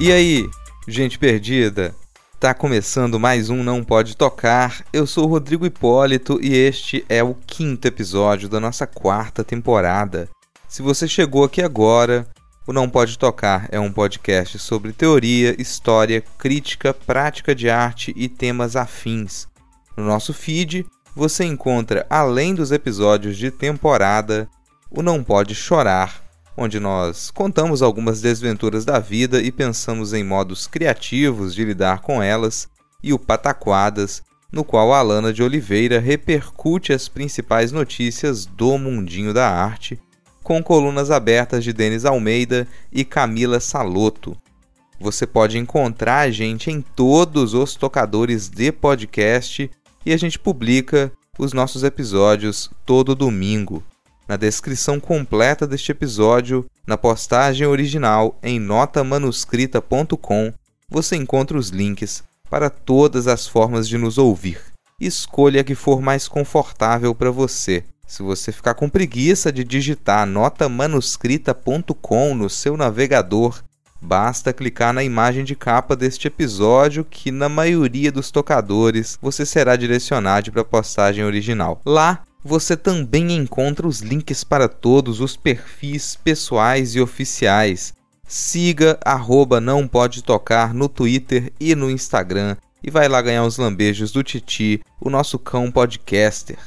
E aí, gente perdida? Tá começando mais um Não Pode Tocar. Eu sou o Rodrigo Hipólito e este é o quinto episódio da nossa quarta temporada. Se você chegou aqui agora, o Não Pode Tocar é um podcast sobre teoria, história, crítica, prática de arte e temas afins. No nosso feed, você encontra, além dos episódios de temporada, o Não Pode Chorar, onde nós contamos algumas desventuras da vida e pensamos em modos criativos de lidar com elas, e o Pataquadas, no qual a Alana de Oliveira repercute as principais notícias do mundinho da arte, com colunas abertas de Denis Almeida e Camila Saloto. Você pode encontrar a gente em todos os tocadores de podcast e a gente publica os nossos episódios todo domingo. Na descrição completa deste episódio, na postagem original em notamanuscrita.com, você encontra os links para todas as formas de nos ouvir. Escolha a que for mais confortável para você. Se você ficar com preguiça de digitar notamanuscrita.com no seu navegador, basta clicar na imagem de capa deste episódio que na maioria dos tocadores você será direcionado para a postagem original. Lá você também encontra os links para todos os perfis pessoais e oficiais. Siga arroba não pode tocar no Twitter e no Instagram e vai lá ganhar os lambejos do Titi, o nosso cão podcaster.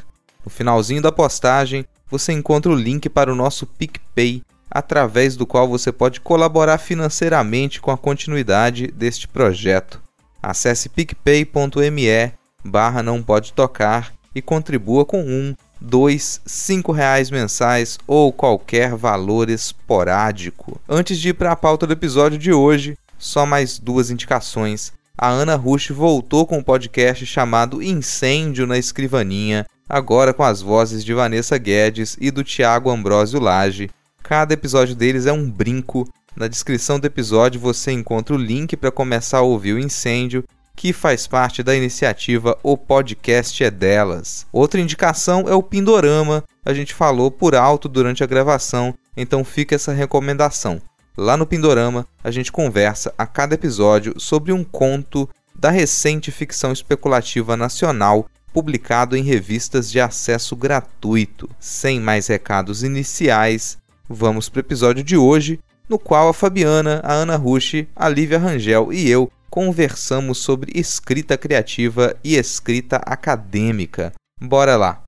No finalzinho da postagem, você encontra o link para o nosso PicPay, através do qual você pode colaborar financeiramente com a continuidade deste projeto. Acesse picpay.me barra não pode tocar e contribua com um, dois, cinco reais mensais ou qualquer valor esporádico. Antes de ir para a pauta do episódio de hoje, só mais duas indicações. A Ana Rush voltou com um podcast chamado Incêndio na Escrivaninha, agora com as vozes de Vanessa Guedes e do Tiago Ambrosio Lage. Cada episódio deles é um brinco. Na descrição do episódio você encontra o link para começar a ouvir o incêndio que faz parte da iniciativa O Podcast é Delas. Outra indicação é o Pindorama, a gente falou por alto durante a gravação, então fica essa recomendação. Lá no Pindorama, a gente conversa a cada episódio sobre um conto da recente ficção especulativa nacional publicado em revistas de acesso gratuito. Sem mais recados iniciais, vamos para o episódio de hoje, no qual a Fabiana, a Ana Rushi, a Lívia Rangel e eu conversamos sobre escrita criativa e escrita acadêmica. Bora lá!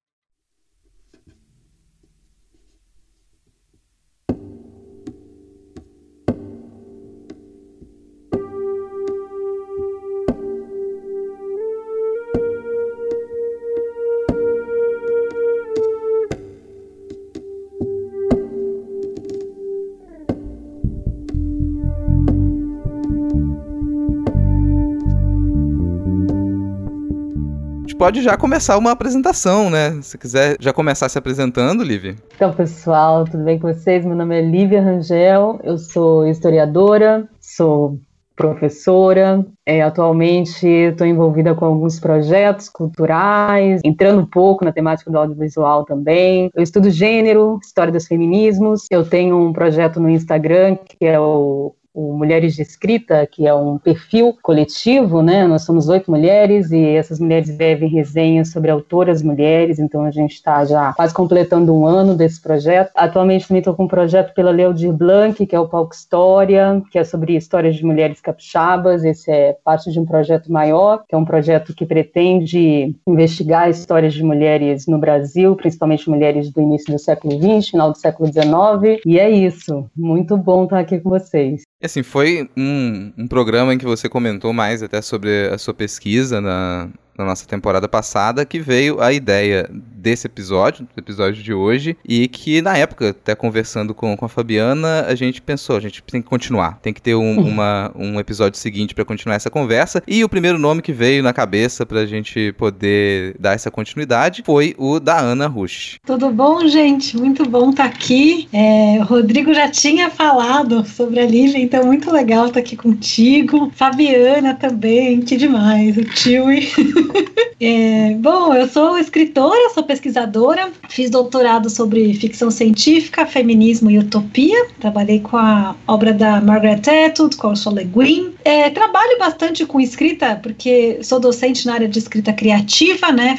Pode já começar uma apresentação, né? Se quiser já começar se apresentando, Lívia. Então, pessoal, tudo bem com vocês? Meu nome é Lívia Rangel, eu sou historiadora, sou professora. É, atualmente estou envolvida com alguns projetos culturais, entrando um pouco na temática do audiovisual também. Eu estudo gênero, história dos feminismos. Eu tenho um projeto no Instagram que é o o Mulheres de Escrita, que é um perfil coletivo, né? Nós somos oito mulheres e essas mulheres devem resenhas sobre autoras mulheres, então a gente está já quase completando um ano desse projeto. Atualmente também estou com um projeto pela Leodir Blanc, que é o Palco História, que é sobre histórias de mulheres capixabas. Esse é parte de um projeto maior, que é um projeto que pretende investigar histórias de mulheres no Brasil, principalmente mulheres do início do século XX, final do século XIX. E é isso. Muito bom estar aqui com vocês. Assim, foi um, um programa em que você comentou mais até sobre a sua pesquisa na, na nossa temporada passada, que veio a ideia desse episódio, do episódio de hoje, e que na época, até conversando com, com a Fabiana, a gente pensou, a gente tem que continuar, tem que ter um, uhum. uma, um episódio seguinte para continuar essa conversa, e o primeiro nome que veio na cabeça pra gente poder dar essa continuidade foi o da Ana Rush. Tudo bom, gente? Muito bom estar tá aqui. É, o Rodrigo já tinha falado sobre a Lívia, então muito legal estar tá aqui contigo. Fabiana também, que demais, o Tiwi. é, bom, eu sou escritora, sou pesquisadora, fiz doutorado sobre ficção científica, feminismo e utopia. Trabalhei com a obra da Margaret Atwood, com a Ursula Le Guin. É, trabalho bastante com escrita, porque sou docente na área de escrita criativa, né?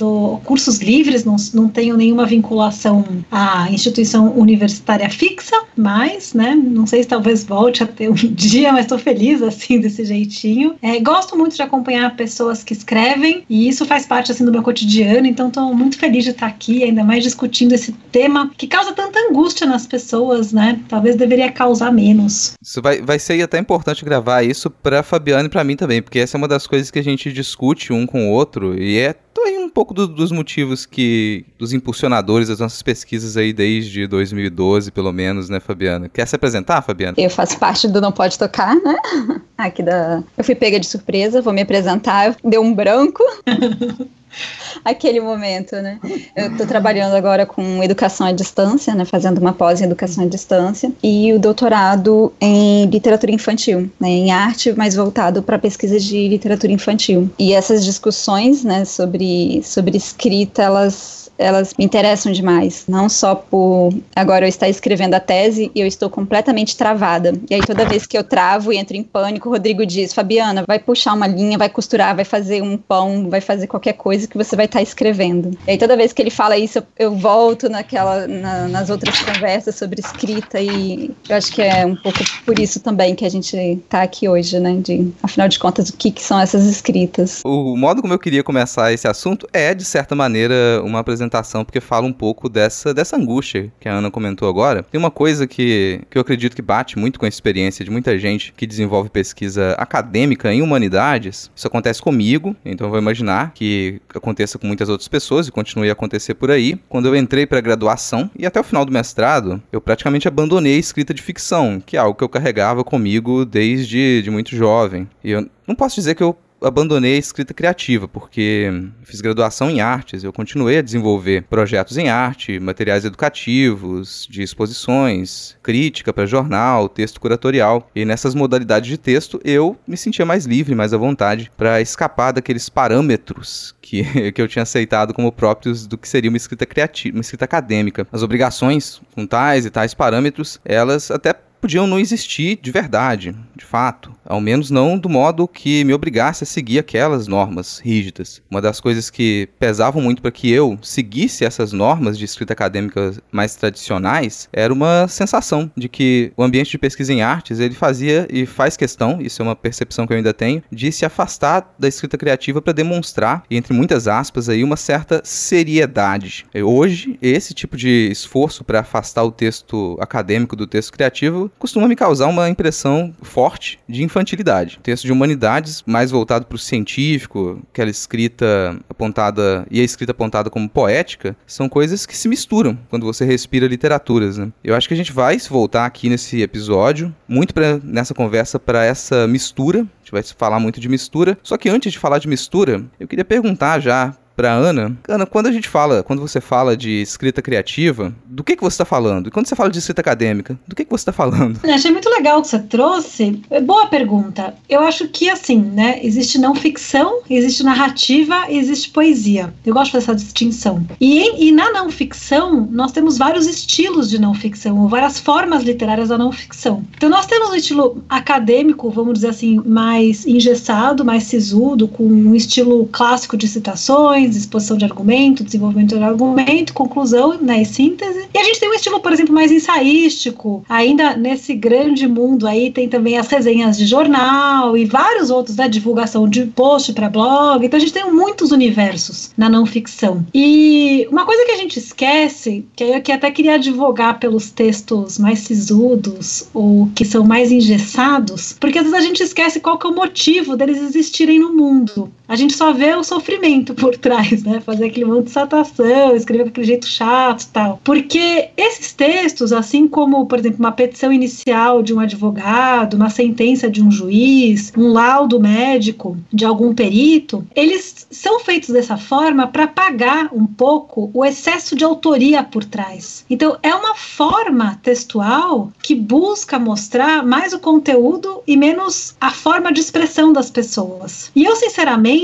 Do cursos livres, não, não tenho nenhuma vinculação à instituição universitária fixa, mas, né, não sei se talvez volte a ter um dia, mas estou feliz assim desse jeitinho. É, gosto muito de acompanhar pessoas que escrevem e isso faz parte assim do meu cotidiano, então estou muito feliz de estar aqui, ainda mais discutindo esse tema que causa tanta angústia nas pessoas, né? Talvez deveria causar menos. Isso vai, vai ser até importante gravar isso para Fabiana e para mim também, porque essa é uma das coisas que a gente discute um com o outro e é aí um pouco do, dos motivos que. dos impulsionadores das nossas pesquisas aí desde 2012, pelo menos, né, Fabiana? Quer se apresentar, Fabiana? Eu faço parte do Não Pode Tocar, né? Aqui da. Eu fui pega de surpresa, vou me apresentar, deu um branco. aquele momento, né? Eu estou trabalhando agora com educação à distância, né? Fazendo uma pós em educação à distância e o doutorado em literatura infantil, né? Em arte, mas voltado para pesquisa de literatura infantil. E essas discussões, né? Sobre sobre escrita, elas elas me interessam demais. Não só por agora eu estar escrevendo a tese e eu estou completamente travada. E aí toda vez que eu travo e entro em pânico, o Rodrigo diz: Fabiana, vai puxar uma linha, vai costurar, vai fazer um pão, vai fazer qualquer coisa que você vai estar escrevendo. E aí toda vez que ele fala isso, eu, eu volto naquela, na, nas outras conversas sobre escrita e eu acho que é um pouco por isso também que a gente está aqui hoje, né? De, afinal de contas, o que, que são essas escritas? O modo como eu queria começar esse assunto é, de certa maneira, uma apresentação apresentação, porque fala um pouco dessa, dessa angústia que a Ana comentou agora. Tem uma coisa que, que eu acredito que bate muito com a experiência de muita gente que desenvolve pesquisa acadêmica em humanidades. Isso acontece comigo, então eu vou imaginar que aconteça com muitas outras pessoas e continue a acontecer por aí. Quando eu entrei para graduação e até o final do mestrado, eu praticamente abandonei a escrita de ficção, que é algo que eu carregava comigo desde de muito jovem. E eu não posso dizer que eu abandonei a escrita criativa, porque fiz graduação em artes, eu continuei a desenvolver projetos em arte, materiais educativos, de exposições, crítica para jornal, texto curatorial. E nessas modalidades de texto eu me sentia mais livre, mais à vontade para escapar daqueles parâmetros que, que eu tinha aceitado como próprios do que seria uma escrita criativa, uma escrita acadêmica. As obrigações com tais e tais parâmetros, elas até podiam não existir de verdade, de fato. Ao menos não do modo que me obrigasse a seguir aquelas normas rígidas. Uma das coisas que pesavam muito para que eu seguisse essas normas de escrita acadêmica mais tradicionais era uma sensação de que o ambiente de pesquisa em artes ele fazia e faz questão, isso é uma percepção que eu ainda tenho, de se afastar da escrita criativa para demonstrar, entre muitas aspas aí, uma certa seriedade. Hoje, esse tipo de esforço para afastar o texto acadêmico do texto criativo costuma me causar uma impressão forte de infantilidade. O texto de humanidades, mais voltado para o científico, aquela escrita apontada e a escrita apontada como poética, são coisas que se misturam quando você respira literaturas. Né? Eu acho que a gente vai se voltar aqui nesse episódio, muito pra, nessa conversa para essa mistura. A gente vai falar muito de mistura. Só que antes de falar de mistura, eu queria perguntar já para Ana. Ana, quando a gente fala, quando você fala de escrita criativa, do que que você está falando? E quando você fala de escrita acadêmica, do que que você está falando? Eu achei muito legal o que você trouxe. É boa pergunta. Eu acho que assim, né, existe não ficção, existe narrativa e existe poesia. Eu gosto dessa distinção. E, em, e na não ficção, nós temos vários estilos de não ficção, ou várias formas literárias da não ficção. Então nós temos um estilo acadêmico, vamos dizer assim, mais engessado, mais sisudo, com um estilo clássico de citações, questões, exposição de argumento, desenvolvimento de argumento, conclusão né, e síntese. E a gente tem um estilo, por exemplo, mais ensaístico. Ainda nesse grande mundo aí tem também as resenhas de jornal e vários outros, né? Divulgação de post para blog. Então a gente tem muitos universos na não ficção. E uma coisa que a gente esquece, que eu até queria advogar pelos textos mais sisudos ou que são mais engessados, porque às vezes a gente esquece qual que é o motivo deles existirem no mundo. A gente só vê o sofrimento por trás, né? Fazer aquele monte de satação, escrever aquele jeito chato tal. Porque esses textos, assim como, por exemplo, uma petição inicial de um advogado, uma sentença de um juiz, um laudo médico de algum perito, eles são feitos dessa forma para pagar um pouco o excesso de autoria por trás. Então, é uma forma textual que busca mostrar mais o conteúdo e menos a forma de expressão das pessoas. E eu, sinceramente,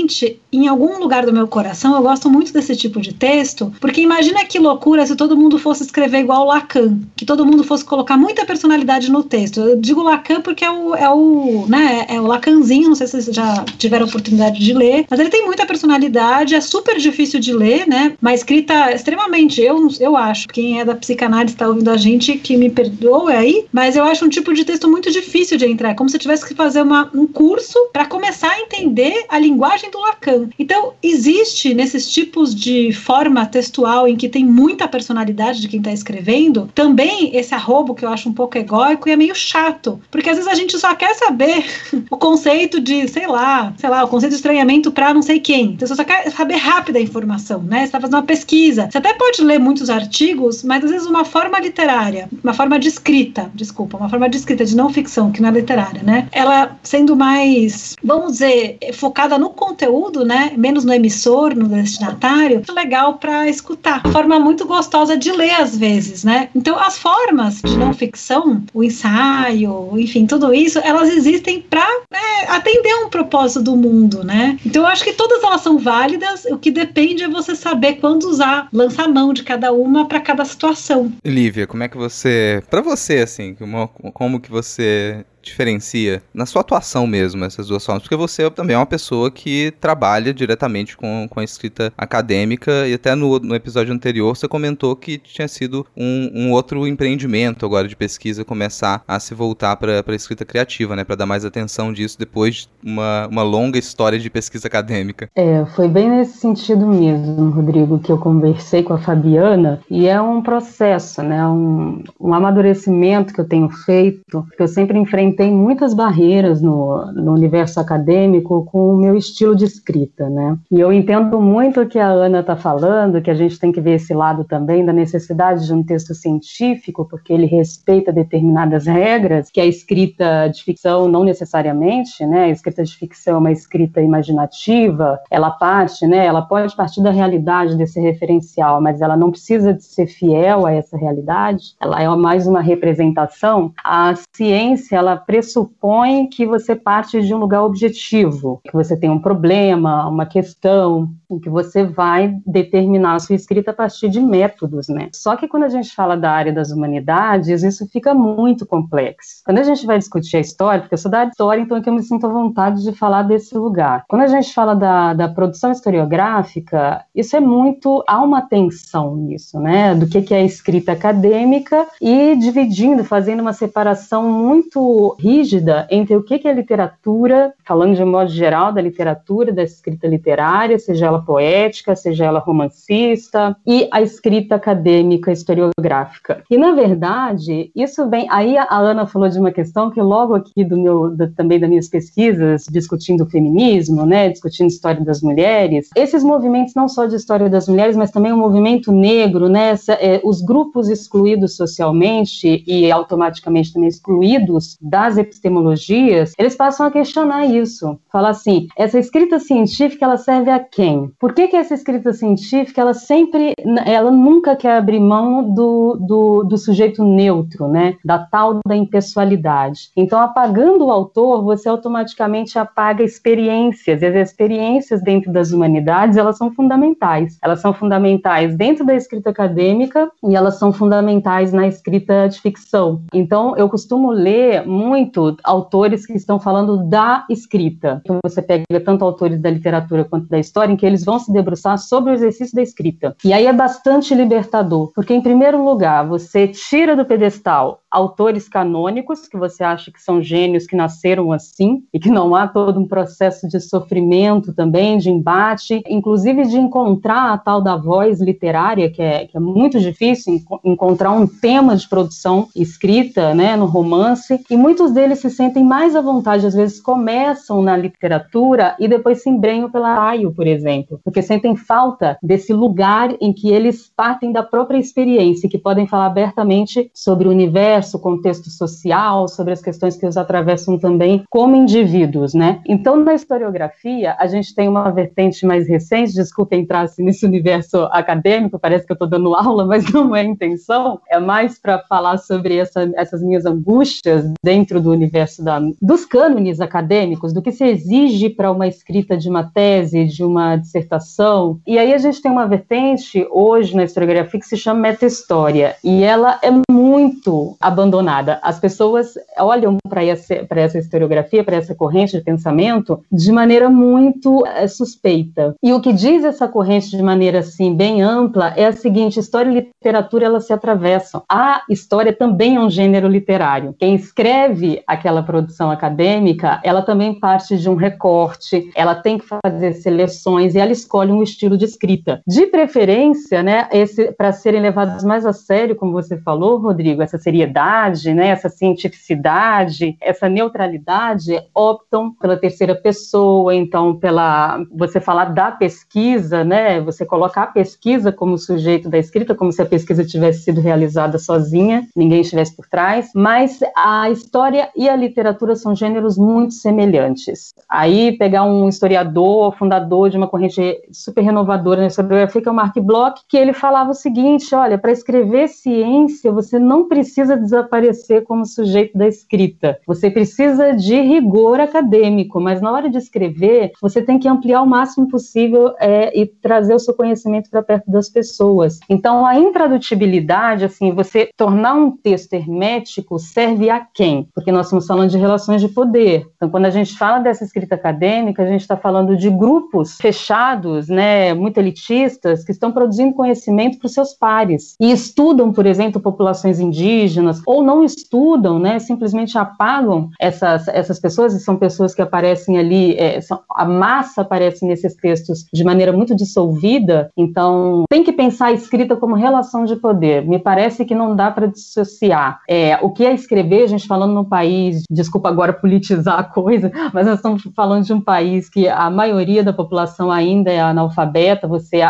em algum lugar do meu coração, eu gosto muito desse tipo de texto, porque imagina que loucura se todo mundo fosse escrever igual Lacan, que todo mundo fosse colocar muita personalidade no texto. Eu digo Lacan porque é o, é o, né, é o Lacanzinho, não sei se vocês já tiveram oportunidade de ler, mas ele tem muita personalidade, é super difícil de ler, né, uma escrita extremamente, eu, eu acho, quem é da psicanálise está ouvindo a gente, que me perdoe aí, mas eu acho um tipo de texto muito difícil de entrar, é como se tivesse que fazer uma, um curso para começar a entender a linguagem do Lacan. Então, existe nesses tipos de forma textual em que tem muita personalidade de quem está escrevendo, também esse arrobo que eu acho um pouco egóico e é meio chato, porque às vezes a gente só quer saber o conceito de, sei lá, sei lá, o conceito de estranhamento para não sei quem. Então, você só quer saber rápida a informação, né? Você está fazendo uma pesquisa. Você até pode ler muitos artigos, mas às vezes uma forma literária, uma forma de escrita, desculpa, uma forma de escrita de não ficção, que não é literária, né? Ela sendo mais, vamos dizer, focada no conteúdo conteúdo, né, menos no emissor, no destinatário, legal para escutar. Forma muito gostosa de ler às vezes, né? Então as formas de não ficção, o ensaio, enfim, tudo isso, elas existem para né, atender um propósito do mundo, né? Então eu acho que todas elas são válidas. O que depende é você saber quando usar, lançar mão de cada uma para cada situação. Lívia, como é que você, para você assim, como, como que você diferencia na sua atuação mesmo essas duas formas? Porque você também é uma pessoa que trabalha diretamente com, com a escrita acadêmica e até no, no episódio anterior você comentou que tinha sido um, um outro empreendimento agora de pesquisa começar a se voltar para a escrita criativa, né? Para dar mais atenção disso depois de uma, uma longa história de pesquisa acadêmica. É, foi bem nesse sentido mesmo, Rodrigo, que eu conversei com a Fabiana e é um processo, né? Um, um amadurecimento que eu tenho feito, que eu sempre enfrentei tem muitas barreiras no, no universo acadêmico com o meu estilo de escrita, né? E eu entendo muito o que a Ana está falando, que a gente tem que ver esse lado também da necessidade de um texto científico, porque ele respeita determinadas regras, que a escrita de ficção não necessariamente, né? A escrita de ficção é uma escrita imaginativa, ela parte, né? Ela pode partir da realidade desse referencial, mas ela não precisa de ser fiel a essa realidade. Ela é mais uma representação. A ciência, ela pressupõe que você parte de um lugar objetivo, que você tem um problema, uma questão, que você vai determinar a sua escrita a partir de métodos, né? Só que quando a gente fala da área das humanidades, isso fica muito complexo. Quando a gente vai discutir a história, porque eu sou da história, então aqui eu me sinto à vontade de falar desse lugar. Quando a gente fala da, da produção historiográfica, isso é muito, há uma tensão nisso, né? Do que, que é a escrita acadêmica e dividindo, fazendo uma separação muito rígida entre o que, é literatura, falando de um modo geral da literatura, da escrita literária, seja ela poética, seja ela romancista, e a escrita acadêmica historiográfica. E, na verdade, isso vem. Aí a Ana falou de uma questão que, logo aqui do meu, do, também das minhas pesquisas, discutindo o feminismo, né, discutindo história das mulheres, esses movimentos, não só de história das mulheres, mas também o movimento negro, né, essa, é, os grupos excluídos socialmente e automaticamente também excluídos das epistemologias, eles passam a questionar isso. Falar assim, essa escrita científica, ela serve a quem? Por que, que essa escrita científica, ela sempre, ela nunca quer abrir mão do, do, do sujeito neutro, né? Da tal da impessoalidade. Então, apagando o autor, você automaticamente apaga experiências, e as experiências dentro das humanidades, elas são fundamentais. Elas são fundamentais dentro da escrita acadêmica e elas são fundamentais na escrita de ficção. Então, eu costumo ler muito autores que estão falando da escrita. Então você pega tanto autores da literatura quanto da história, em que eles vão se debruçar sobre o exercício da escrita. E aí é bastante libertador, porque em primeiro lugar, você tira do pedestal autores canônicos que você acha que são gênios que nasceram assim e que não há todo um processo de sofrimento também, de embate, inclusive de encontrar a tal da voz literária, que é, que é muito difícil encontrar um tema de produção escrita, né, no romance, e muitos deles se sentem mais à vontade, às vezes começam na literatura e depois se embrenham pela raio, por exemplo, porque sentem falta desse lugar em que eles partem da própria experiência, que podem falar abertamente sobre o universo, o contexto social, sobre as questões que os atravessam também como indivíduos, né? Então, na historiografia, a gente tem uma vertente mais recente, desculpa entrar assim, nesse universo acadêmico, parece que eu estou dando aula, mas não é a intenção, é mais para falar sobre essa, essas minhas angústias dentro do universo da, dos cânones acadêmicos, do que se exige para uma escrita de uma tese, de uma dissertação. E aí a gente tem uma vertente hoje na historiografia que se chama meta-história, e ela é muito abandonada. As pessoas olham para essa, essa historiografia, para essa corrente de pensamento, de maneira muito é, suspeita. E o que diz essa corrente de maneira assim bem ampla é a seguinte: história e literatura elas se atravessam. A história também é um gênero literário. Quem escreve aquela produção acadêmica, ela também parte de um recorte, ela tem que fazer seleções e ela escolhe um estilo de escrita. De preferência, né, para serem levados mais a sério, como você falou, Rodrigo, essa seriedade, né, essa cientificidade, essa neutralidade, optam pela terceira pessoa, então pela você falar da pesquisa, né, você colocar a pesquisa como sujeito da escrita, como se a pesquisa tivesse sido realizada sozinha, ninguém estivesse por trás, mas a história e a literatura são gêneros muito semelhantes. Aí pegar um historiador, fundador de uma corrente super renovadora na historiografia, que é o Mark Bloch, que ele falava o seguinte, olha, para escrever ciência, você não precisa desaparecer como sujeito da escrita. Você precisa de rigor acadêmico, mas na hora de escrever, você tem que ampliar o máximo possível é, e trazer o seu conhecimento para perto das pessoas. Então, a intradutibilidade, assim, você tornar um texto hermético serve a quem? Porque nós estamos falando de relações de poder. Então, quando a gente fala dessa escrita acadêmica, a gente está falando de grupos fechados, né, muito elitistas, que estão produzindo conhecimento para os seus pares e estudam, por exemplo, populações indígenas ou não estudam, né, simplesmente apagam essas, essas pessoas, e são pessoas que aparecem ali, é, são, a massa aparece nesses textos de maneira muito dissolvida, então tem que pensar a escrita como relação de poder. Me parece que não dá para dissociar. É, o que é escrever, a gente falando no país, desculpa agora politizar a coisa, mas nós estamos falando de um país que a maioria da população ainda é analfabeta, você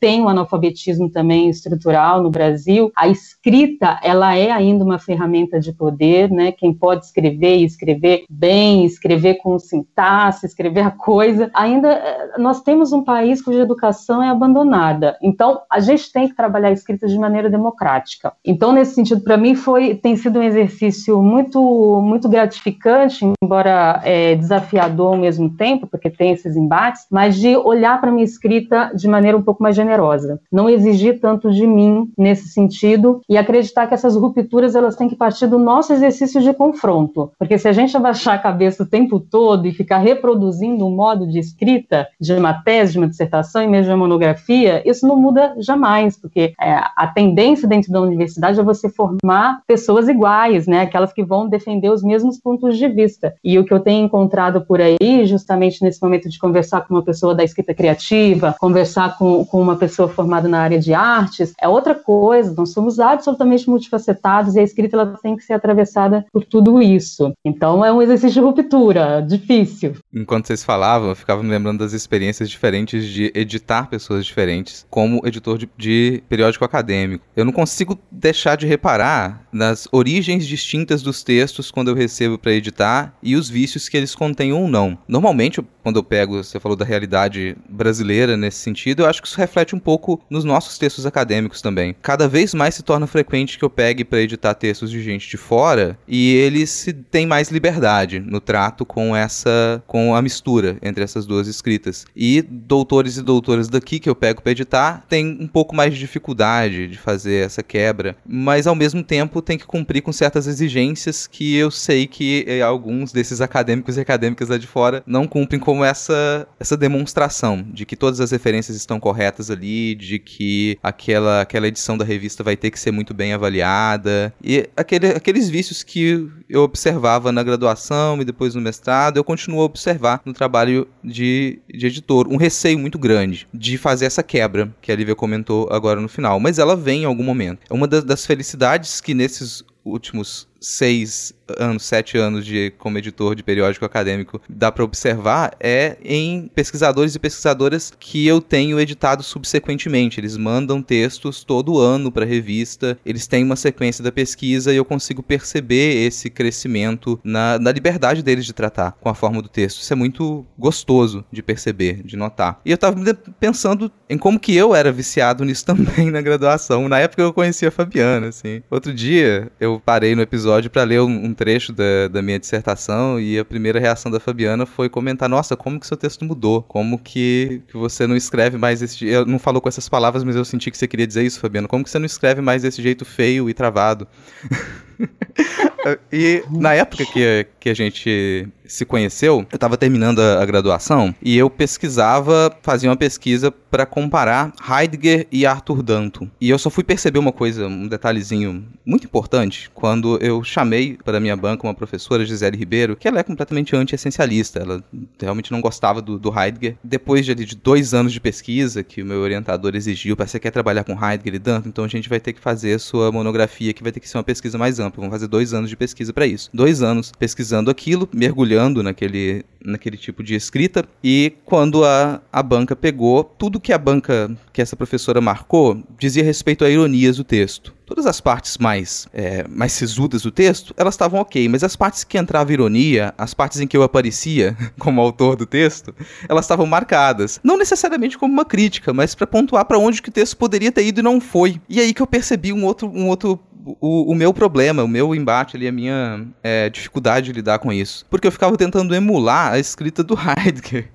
tem um analfabetismo também estrutural no Brasil. A escrita, ela é ainda uma ferramenta de poder, né? Quem pode escrever e escrever bem, escrever com sintaxe, escrever a coisa, ainda eh, nós temos um país cuja educação é abandonada. Então, a gente tem que trabalhar a escrita de maneira democrática. Então, nesse sentido, para mim foi tem sido um exercício muito muito gratificante, embora é, desafiador ao mesmo tempo, porque tem esses embates, mas de olhar para minha escrita de maneira um pouco mais generosa, não exigir tanto de mim nesse sentido e acreditar que essas rupturas elas têm que partir do nosso exercício de confronto, porque se a gente abaixar a cabeça o tempo todo e ficar reproduzindo um modo de escrita de uma tese, de uma dissertação e mesmo de uma monografia, isso não muda jamais, porque é, a tendência dentro da universidade é você formar pessoas iguais, né, aquelas que vão defender os mesmos pontos de vista. E o que eu tenho encontrado por aí, justamente nesse momento de conversar com uma pessoa da escrita criativa, conversar com, com uma pessoa formada na área de artes, é outra coisa. Nós somos absolutamente multifacetados e a escrita ela tem que ser atravessada por tudo isso. Então é um exercício de ruptura, difícil. Enquanto vocês falavam, eu ficava me lembrando das experiências diferentes de editar pessoas diferentes, como editor de, de periódico acadêmico. Eu não consigo deixar de reparar nas origens distintas dos textos quando eu recebo para editar e os vícios que eles contêm ou não. Normalmente, quando eu pego, você falou da realidade brasileira nesse sentido, eu acho que isso reflete um pouco nos nossos textos acadêmicos também. Cada vez mais se torna frequente que eu pegue para editar textos de gente de fora e eles têm mais liberdade no trato com essa com a mistura entre essas duas escritas. E doutores e doutoras daqui que eu pego para editar têm um pouco mais de dificuldade de fazer essa quebra, mas ao mesmo tempo tem que cumprir com certas exigências que eu sei que eh, alguns desses acadêmicos e acadêmicas lá de fora não cumprem como essa essa demonstração de que todas as referências estão corretas ali, de que aquela aquela edição da revista vai ter que ser muito bem avaliada e aquele, aqueles vícios que eu observava na graduação e depois no mestrado, eu continuo a observar no trabalho de, de editor. Um receio muito grande de fazer essa quebra que a Lívia comentou agora no final, mas ela vem em algum momento. É uma das, das felicidades que nesses últimos seis anos, sete anos de como editor de periódico acadêmico dá para observar é em pesquisadores e pesquisadoras que eu tenho editado subsequentemente. Eles mandam textos todo ano para a revista, eles têm uma sequência da pesquisa e eu consigo perceber esse crescimento na, na liberdade deles de tratar com a forma do texto. Isso é muito gostoso de perceber, de notar. E eu estava pensando em como que eu era viciado nisso também na graduação. Na época eu conhecia a Fabiana, assim. Outro dia eu parei no episódio para ler um, um trecho da, da minha dissertação e a primeira reação da Fabiana foi comentar: Nossa, como que seu texto mudou? Como que, que você não escreve mais esse. Eu não falou com essas palavras, mas eu senti que você queria dizer isso, Fabiana. Como que você não escreve mais desse jeito feio e travado? e na época que, que a gente se conheceu, eu estava terminando a, a, graduação e eu pesquisava, fazia uma pesquisa para comparar Heidegger e Arthur Danto. E eu só fui perceber uma coisa, um detalhezinho muito importante, quando eu chamei para minha banca uma professora, Gisele Ribeiro, que ela é completamente anti-essencialista, ela realmente não gostava do, do Heidegger. Depois de, de, dois anos de pesquisa que o meu orientador exigiu, para você quer trabalhar com Heidegger e Danto, então a gente vai ter que fazer sua monografia, que vai ter que ser uma pesquisa mais ampla. Vamos fazer dois anos de pesquisa para isso. Dois anos pesquisando aquilo, mergulhando naquele, naquele tipo de escrita, e quando a, a banca pegou, tudo que a banca, que essa professora marcou, dizia respeito a ironias do texto. Todas as partes mais, é, mais sisudas do texto, elas estavam ok, mas as partes que entrava ironia, as partes em que eu aparecia como autor do texto, elas estavam marcadas. Não necessariamente como uma crítica, mas para pontuar para onde que o texto poderia ter ido e não foi. E aí que eu percebi um outro, um outro o, o meu problema, o meu embate ali, a minha é, dificuldade de lidar com isso. Porque eu ficava tentando emular a escrita do Heidegger.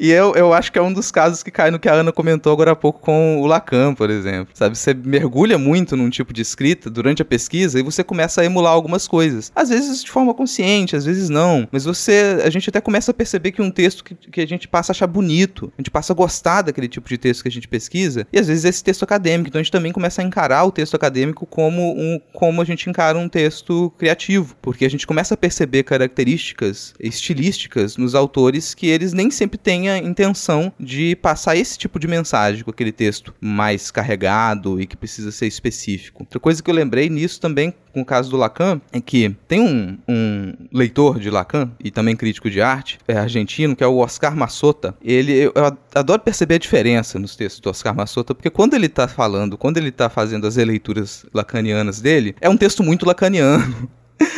e eu, eu acho que é um dos casos que cai no que a Ana comentou agora há pouco com o Lacan, por exemplo. Sabe, você mergulha muito num tipo de escrita durante a pesquisa e você começa a emular algumas coisas. Às vezes de forma consciente, às vezes não. Mas você, a gente até começa a perceber que um texto que, que a gente passa a achar bonito, a gente passa a gostar daquele tipo de texto que a gente pesquisa, e às vezes esse texto acadêmico. Então a gente também começa a encarar o texto acadêmico como um como a gente encara um texto criativo, porque a gente começa a perceber características estilísticas nos autores que eles nem sempre têm a intenção de passar esse tipo de mensagem com aquele texto mais carregado e que precisa ser específico. Outra coisa que eu lembrei nisso também com o caso do Lacan é que tem um, um leitor de Lacan e também crítico de arte é argentino que é o Oscar Massota. Ele eu, eu adoro perceber a diferença nos textos do Oscar Massota porque quando ele está falando, quando ele está fazendo as releituras lacanianas dele, é um texto muito lacaniano.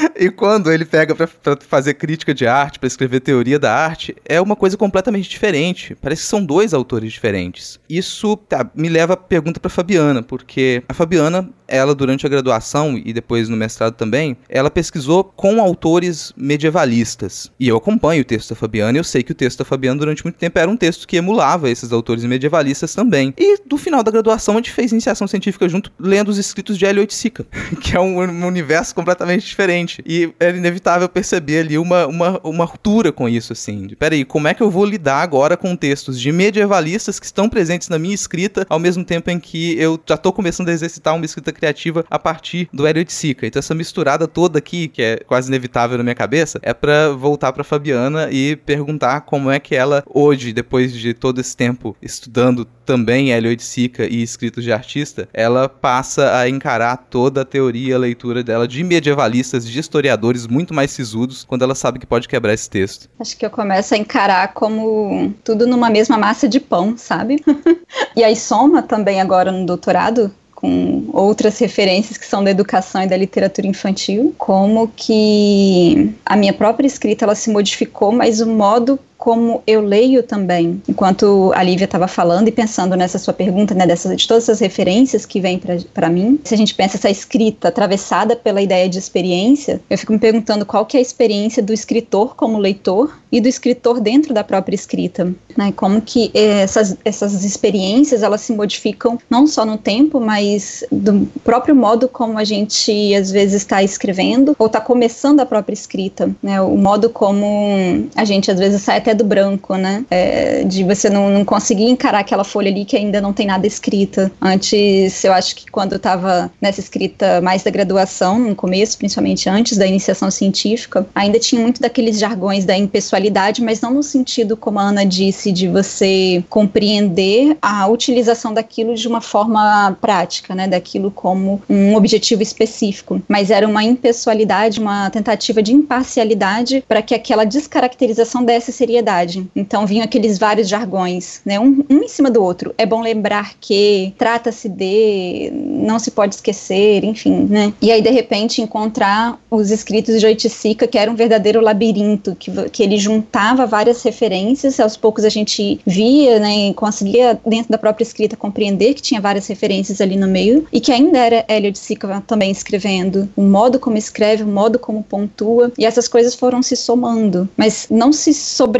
e quando ele pega para fazer crítica de arte, para escrever teoria da arte, é uma coisa completamente diferente. Parece que são dois autores diferentes. Isso tá, me leva a pergunta para Fabiana, porque a Fabiana, ela durante a graduação e depois no mestrado também, ela pesquisou com autores medievalistas. E eu acompanho o texto da Fabiana e eu sei que o texto da Fabiana durante muito tempo era um texto que emulava esses autores medievalistas também. E do final da graduação a gente fez iniciação científica junto lendo os escritos de Elliot Sica, que é um, um universo completamente diferente. E era inevitável perceber ali uma, uma, uma ruptura com isso, assim. Peraí, como é que eu vou lidar agora com textos de medievalistas que estão presentes na minha escrita, ao mesmo tempo em que eu já estou começando a exercitar uma escrita criativa a partir do Hélio de Sica. Então essa misturada toda aqui, que é quase inevitável na minha cabeça, é para voltar para Fabiana e perguntar como é que ela, hoje, depois de todo esse tempo estudando também Hélio de Sica e escritos de artista, ela passa a encarar toda a teoria, a leitura dela de medievalistas, de historiadores muito mais sisudos quando ela sabe que pode quebrar esse texto. Acho que eu começo a encarar como tudo numa mesma massa de pão, sabe? e aí soma também agora no doutorado com outras referências que são da educação e da literatura infantil, como que a minha própria escrita ela se modificou, mas o modo como eu leio também. Enquanto a Lívia estava falando e pensando nessa sua pergunta, né, dessas, de todas essas referências que vêm para mim, se a gente pensa essa escrita atravessada pela ideia de experiência, eu fico me perguntando qual que é a experiência do escritor como leitor e do escritor dentro da própria escrita, né? Como que essas, essas experiências elas se modificam não só no tempo, mas do próprio modo como a gente às vezes está escrevendo ou está começando a própria escrita, né? O modo como a gente às vezes sai até do branco, né? É, de você não, não conseguir encarar aquela folha ali que ainda não tem nada escrita. Antes, eu acho que quando eu estava nessa escrita mais da graduação, no começo, principalmente antes da iniciação científica, ainda tinha muito daqueles jargões da impessoalidade, mas não no sentido, como a Ana disse, de você compreender a utilização daquilo de uma forma prática, né? Daquilo como um objetivo específico. Mas era uma impessoalidade, uma tentativa de imparcialidade para que aquela descaracterização desse seriedade. Então vinham aqueles vários jargões, né? Um, um em cima do outro. É bom lembrar que trata-se de, não se pode esquecer, enfim, né? E aí de repente encontrar os escritos de Oiticica, que era um verdadeiro labirinto, que, que ele juntava várias referências, aos poucos a gente via, né, e conseguia dentro da própria escrita compreender que tinha várias referências ali no meio e que ainda era Hélio de Sica também escrevendo, o modo como escreve, o modo como pontua, e essas coisas foram se somando, mas não se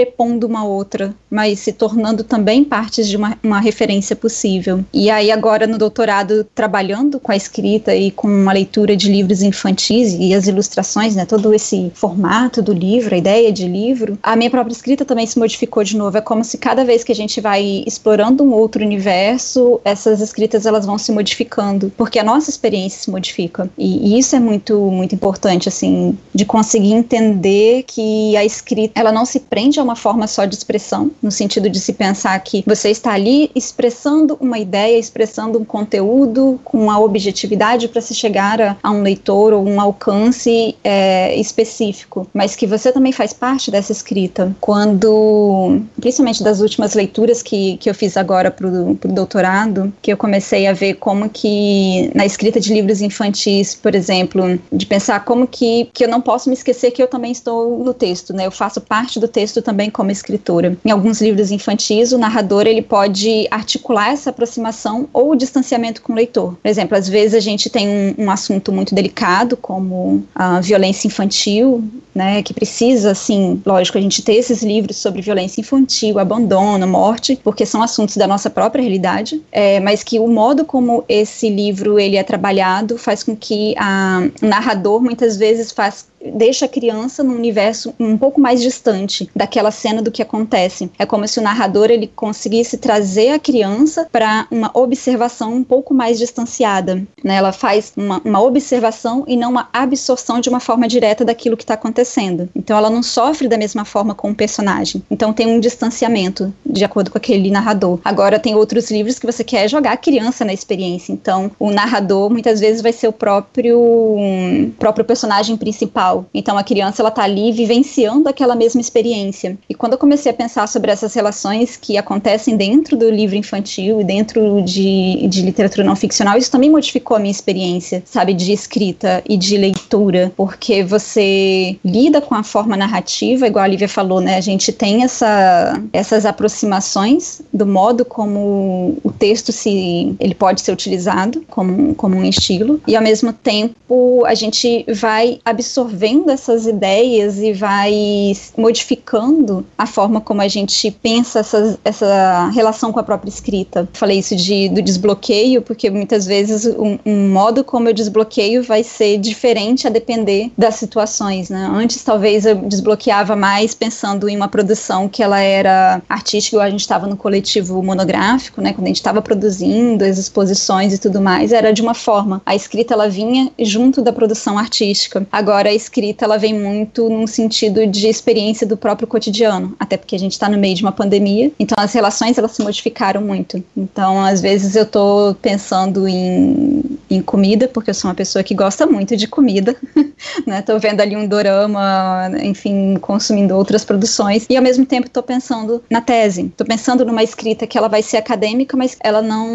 sobrepondo uma outra, mas se tornando também partes de uma, uma referência possível. E aí agora no doutorado trabalhando com a escrita e com a leitura de livros infantis e as ilustrações, né, todo esse formato do livro, a ideia de livro, a minha própria escrita também se modificou de novo. É como se cada vez que a gente vai explorando um outro universo, essas escritas elas vão se modificando, porque a nossa experiência se modifica. E, e isso é muito muito importante assim, de conseguir entender que a escrita ela não se prende a uma forma só de expressão, no sentido de se pensar que você está ali expressando uma ideia, expressando um conteúdo com uma objetividade para se chegar a, a, um leitor ou um alcance é, específico, mas que você também faz parte dessa escrita. Quando, principalmente das últimas leituras que, que eu fiz agora para o doutorado, que eu comecei a ver como que na escrita de livros infantis, por exemplo, de pensar como que, que eu não posso me esquecer que eu também estou no texto, né? Eu faço parte do texto também como escritora. Em alguns livros infantis, o narrador ele pode articular essa aproximação ou o distanciamento com o leitor. Por exemplo, às vezes a gente tem um, um assunto muito delicado, como a violência infantil, né? Que precisa, assim, lógico, a gente ter esses livros sobre violência infantil, abandono, morte, porque são assuntos da nossa própria realidade, é, mas que o modo como esse livro ele é trabalhado faz com que a, o narrador muitas vezes faz deixa a criança num universo um pouco mais distante daquela cena do que acontece. É como se o narrador ele conseguisse trazer a criança para uma observação um pouco mais distanciada. Né? Ela faz uma, uma observação e não uma absorção de uma forma direta daquilo que está acontecendo. Então ela não sofre da mesma forma com o personagem. Então tem um distanciamento de acordo com aquele narrador. Agora tem outros livros que você quer jogar a criança na experiência. Então o narrador muitas vezes vai ser o próprio um, próprio personagem principal então a criança ela tá ali vivenciando aquela mesma experiência. E quando eu comecei a pensar sobre essas relações que acontecem dentro do livro infantil e dentro de, de literatura não ficcional, isso também modificou a minha experiência, sabe, de escrita e de leitura, porque você lida com a forma narrativa, igual a Lívia falou, né? A gente tem essa, essas aproximações do modo como o texto se ele pode ser utilizado como, como um estilo, e ao mesmo tempo a gente vai absorver vendo essas ideias e vai modificando a forma como a gente pensa essa, essa relação com a própria escrita. Falei isso de, do desbloqueio, porque muitas vezes um, um modo como eu desbloqueio vai ser diferente a depender das situações, né? Antes talvez eu desbloqueava mais pensando em uma produção que ela era artística, igual a gente estava no coletivo monográfico, né? Quando a gente estava produzindo as exposições e tudo mais, era de uma forma. A escrita ela vinha junto da produção artística. Agora a escrita ela vem muito num sentido de experiência do próprio cotidiano, até porque a gente está no meio de uma pandemia, então as relações elas se modificaram muito. Então, às vezes eu estou pensando em, em comida, porque eu sou uma pessoa que gosta muito de comida, né? Tô vendo ali um dorama, enfim, consumindo outras produções, e ao mesmo tempo estou pensando na tese. Estou pensando numa escrita que ela vai ser acadêmica, mas ela não,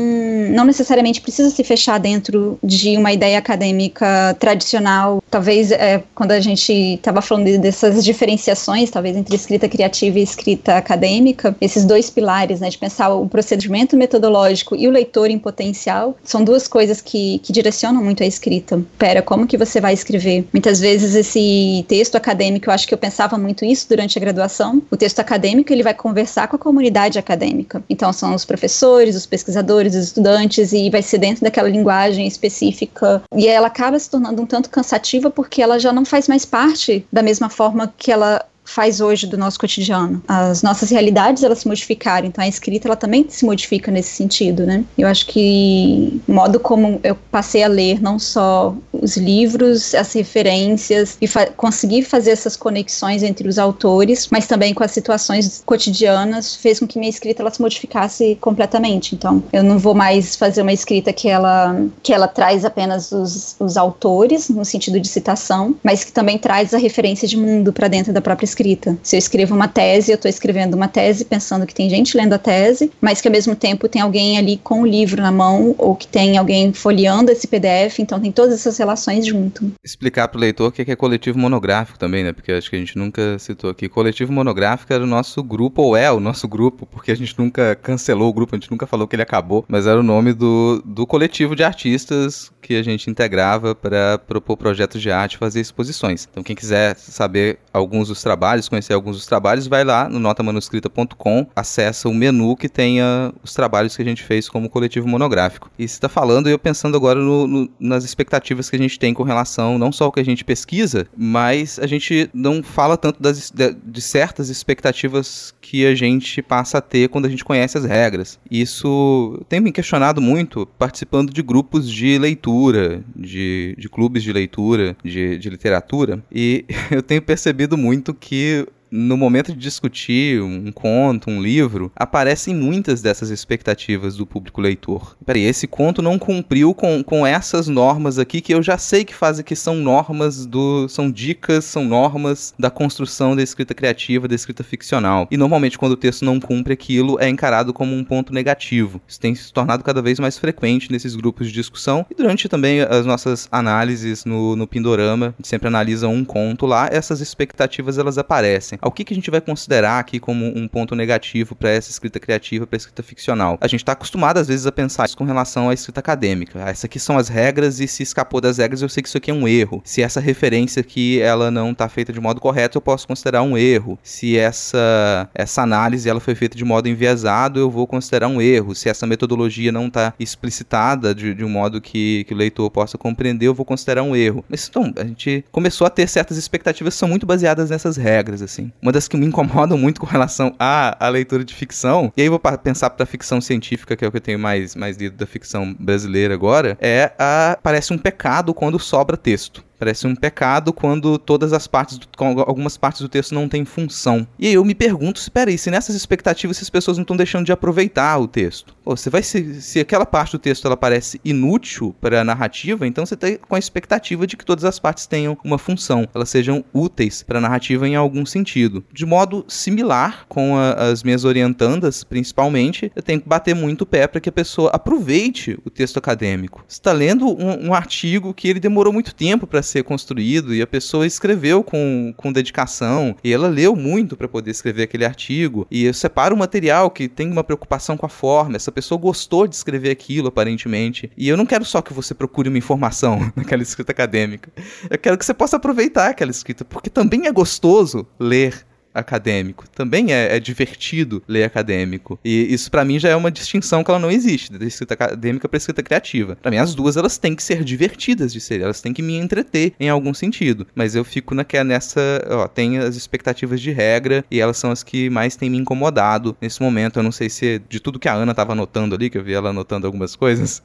não necessariamente precisa se fechar dentro de uma ideia acadêmica tradicional. Talvez é, quando a gente estava falando dessas diferenciações, talvez entre escrita criativa e escrita acadêmica, esses dois pilares, né, de pensar o procedimento metodológico e o leitor em potencial, são duas coisas que, que direcionam muito a escrita. Pera, como que você vai escrever? Muitas vezes esse texto acadêmico, eu acho que eu pensava muito isso durante a graduação. O texto acadêmico, ele vai conversar com a comunidade acadêmica. Então são os professores, os pesquisadores, os estudantes e vai ser dentro daquela linguagem específica. E ela acaba se tornando um tanto cansativa porque ela já não faz mais parte da mesma forma que ela faz hoje do nosso cotidiano. As nossas realidades elas se modificaram, então a escrita ela também se modifica nesse sentido, né? Eu acho que o modo como eu passei a ler não só os livros, as referências e fa conseguir fazer essas conexões entre os autores, mas também com as situações cotidianas fez com que minha escrita ela se modificasse completamente. Então, eu não vou mais fazer uma escrita que ela que ela traz apenas os, os autores no sentido de citação, mas que também traz a referência de mundo para dentro da própria escrita. Se eu escrevo uma tese, eu estou escrevendo uma tese pensando que tem gente lendo a tese, mas que ao mesmo tempo tem alguém ali com o livro na mão ou que tem alguém folheando esse PDF, então tem todas essas relações junto. Explicar para o leitor o que é coletivo monográfico também, né? Porque acho que a gente nunca citou aqui. Coletivo monográfico era o nosso grupo, ou é o nosso grupo, porque a gente nunca cancelou o grupo, a gente nunca falou que ele acabou, mas era o nome do, do coletivo de artistas que a gente integrava para propor projetos de arte, fazer exposições. Então, quem quiser saber alguns dos trabalhos trabalhos, conhecer alguns dos trabalhos, vai lá no notamanuscrita.com, acessa o menu que tenha os trabalhos que a gente fez como coletivo monográfico. E você está falando, eu pensando agora no, no, nas expectativas que a gente tem com relação não só ao que a gente pesquisa, mas a gente não fala tanto das, de, de certas expectativas que a gente passa a ter quando a gente conhece as regras. Isso tem me questionado muito participando de grupos de leitura, de, de clubes de leitura, de, de literatura, e eu tenho percebido muito que que no momento de discutir um conto, um livro, aparecem muitas dessas expectativas do público leitor. Peraí, esse conto não cumpriu com, com essas normas aqui que eu já sei que fazem que são normas do. são dicas, são normas da construção da escrita criativa, da escrita ficcional. E normalmente quando o texto não cumpre aquilo, é encarado como um ponto negativo. Isso tem se tornado cada vez mais frequente nesses grupos de discussão e durante também as nossas análises no, no Pindorama, a gente sempre analisa um conto lá, essas expectativas elas aparecem ao que, que a gente vai considerar aqui como um ponto negativo para essa escrita criativa, para a escrita ficcional. A gente está acostumado às vezes a pensar isso com relação à escrita acadêmica. Ah, essas aqui são as regras e se escapou das regras eu sei que isso aqui é um erro. Se essa referência aqui ela não está feita de modo correto, eu posso considerar um erro. Se essa essa análise ela foi feita de modo enviesado, eu vou considerar um erro. Se essa metodologia não está explicitada de, de, um modo que, que o leitor possa compreender, eu vou considerar um erro. Então, a gente começou a ter certas expectativas que são muito baseadas nessas regras, assim. Uma das que me incomodam muito com relação à, à leitura de ficção, e aí vou pensar para ficção científica, que é o que eu tenho mais, mais lido da ficção brasileira agora, é a parece um pecado quando sobra texto. Parece um pecado quando todas as partes, do, algumas partes do texto não têm função. E aí eu me pergunto, se peraí, se nessas expectativas as pessoas não estão deixando de aproveitar o texto. Pô, você vai se, se aquela parte do texto ela parece inútil para a narrativa, então você está com a expectativa de que todas as partes tenham uma função, elas sejam úteis para a narrativa em algum sentido. De modo similar com a, as minhas orientandas, principalmente, eu tenho que bater muito o pé para que a pessoa aproveite o texto acadêmico. Está lendo um, um artigo que ele demorou muito tempo para ser construído e a pessoa escreveu com, com dedicação. E ela leu muito para poder escrever aquele artigo. E eu separo o material que tem uma preocupação com a forma, essa pessoa gostou de escrever aquilo aparentemente. E eu não quero só que você procure uma informação naquela escrita acadêmica, eu quero que você possa aproveitar aquela escrita porque também é gostoso ler acadêmico. Também é, é, divertido ler acadêmico. E isso para mim já é uma distinção que ela não existe, da escrita acadêmica para escrita criativa. Para mim as duas elas têm que ser divertidas de ser, elas têm que me entreter em algum sentido. Mas eu fico na, é nessa, ó, tem as expectativas de regra e elas são as que mais têm me incomodado nesse momento. Eu não sei se é de tudo que a Ana tava anotando ali, que eu vi ela anotando algumas coisas,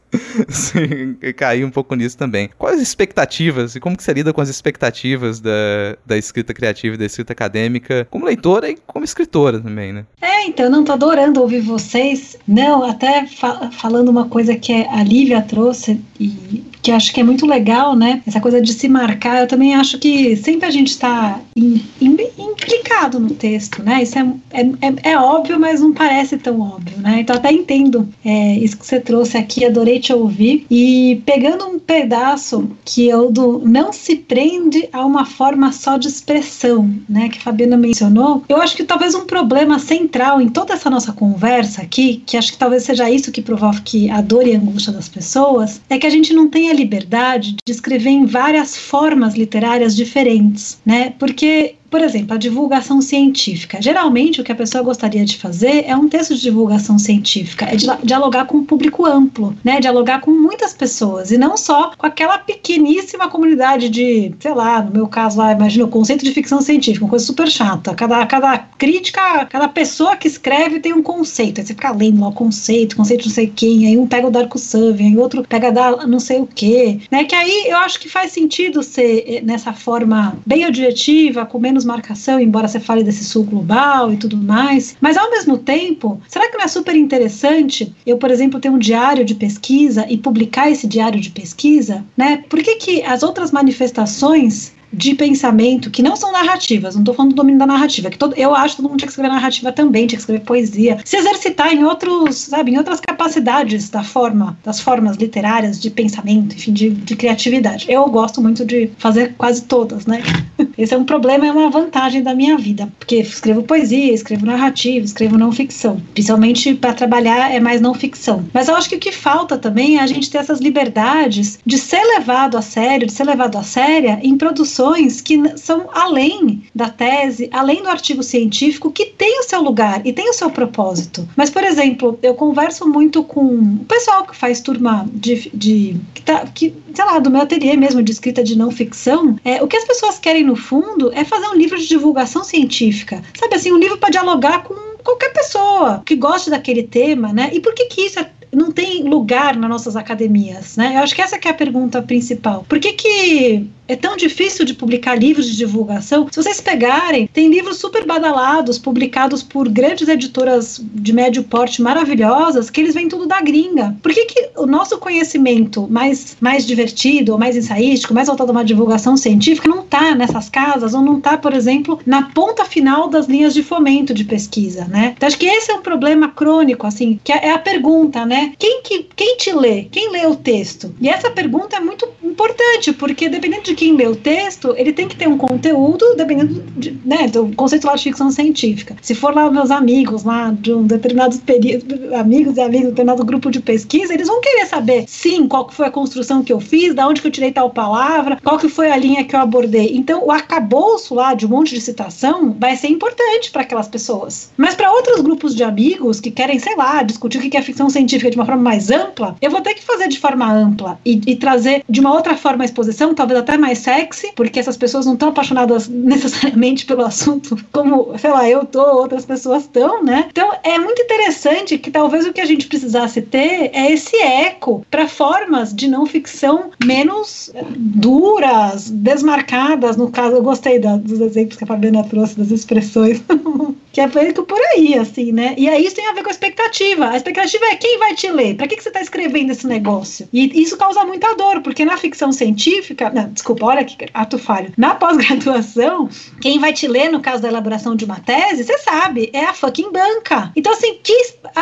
caí um pouco nisso também. Quais as expectativas e como que você lida com as expectativas da, da escrita criativa e da escrita acadêmica como leitora e como escritora também, né? É, então, não, tô adorando ouvir vocês. Não, até fa falando uma coisa que a Lívia trouxe, e que acho que é muito legal, né? Essa coisa de se marcar. Eu também acho que sempre a gente está implicado no texto, né? Isso é, é, é, é, óbvio, mas não parece tão óbvio, né? Então até entendo é, isso que você trouxe aqui, adorei te ouvir. E pegando um pedaço que eu do não se prende a uma forma só de expressão, né? Que a Fabiana mencionou, eu acho que talvez um problema central em toda essa nossa conversa aqui, que acho que talvez seja isso que provoque a dor e a angústia das pessoas, é que a gente não tem a liberdade de escrever em várias formas literárias diferentes, né? Porque por exemplo, a divulgação científica. Geralmente, o que a pessoa gostaria de fazer é um texto de divulgação científica, é dialogar com um público amplo, né? Dialogar com muitas pessoas e não só com aquela pequeníssima comunidade de, sei lá, no meu caso lá, imagina o conceito de ficção científica, uma coisa super chata. Cada, cada crítica, cada pessoa que escreve tem um conceito. Aí você fica lendo lá o conceito, conceito não sei quem, aí um pega o Darko Savian, aí outro pega da não sei o quê, né? Que aí eu acho que faz sentido ser eh, nessa forma bem objetiva, com menos marcação, embora você fale desse sul global e tudo mais. Mas ao mesmo tempo, será que não é super interessante eu, por exemplo, ter um diário de pesquisa e publicar esse diário de pesquisa, né? Por que, que as outras manifestações de pensamento que não são narrativas, não estou falando do domínio da narrativa, que todo, eu acho que todo mundo tinha que escrever narrativa também, tinha que escrever poesia, se exercitar em outros, sabe, em outras capacidades da forma, das formas literárias de pensamento, enfim, de, de criatividade. Eu gosto muito de fazer quase todas, né? Esse é um problema, é uma vantagem da minha vida, porque escrevo poesia, escrevo narrativa, escrevo não ficção. Principalmente para trabalhar é mais não ficção. Mas eu acho que o que falta também é a gente ter essas liberdades de ser levado a sério, de ser levado a séria em produção que são além da tese, além do artigo científico, que tem o seu lugar e tem o seu propósito. Mas, por exemplo, eu converso muito com o pessoal que faz turma de. de que, tá, que, sei lá, do meu ateliê mesmo de escrita de não ficção. É, o que as pessoas querem, no fundo, é fazer um livro de divulgação científica. Sabe assim, um livro para dialogar com qualquer pessoa que goste daquele tema, né? E por que que isso é não tem lugar nas nossas academias, né? Eu acho que essa que é a pergunta principal. Por que que é tão difícil de publicar livros de divulgação. Se vocês pegarem, tem livros super badalados, publicados por grandes editoras de médio porte maravilhosas, que eles vêm tudo da gringa. Por que, que o nosso conhecimento mais, mais divertido, ou mais ensaístico, mais voltado a uma divulgação científica, não está nessas casas, ou não está, por exemplo, na ponta final das linhas de fomento de pesquisa, né? Então, acho que esse é um problema crônico, assim, que é a pergunta, né? Quem, que, quem te lê? Quem lê o texto? E essa pergunta é muito importante, porque dependendo de quem lê o texto, ele tem que ter um conteúdo, dependendo de, né, do conceito lá de ficção científica. Se for lá meus amigos lá de um determinado período, amigos e amigos de um determinado grupo de pesquisa, eles vão querer saber, sim, qual que foi a construção que eu fiz, da onde que eu tirei tal palavra, qual que foi a linha que eu abordei. Então, o arcabouço lá de um monte de citação vai ser importante para aquelas pessoas. Mas para outros grupos de amigos que querem, sei lá, discutir o que é ficção científica de uma forma mais ampla, eu vou ter que fazer de forma ampla e, e trazer de uma outra forma a exposição, talvez até mais sexy, porque essas pessoas não estão apaixonadas necessariamente pelo assunto, como, sei lá, eu tô, outras pessoas estão, né? Então é muito interessante que talvez o que a gente precisasse ter é esse eco para formas de não ficção menos duras, desmarcadas. No caso, eu gostei da, dos exemplos que a Fabiana trouxe, das expressões, que é feito por aí, assim, né? E aí isso tem a ver com a expectativa. A expectativa é quem vai te ler? Para que, que você está escrevendo esse negócio? E isso causa muita dor, porque na ficção científica, não, desculpa, olha que ato falho. Na pós-graduação, quem vai te ler no caso da elaboração de uma tese, você sabe, é a fucking banca. Então, assim, que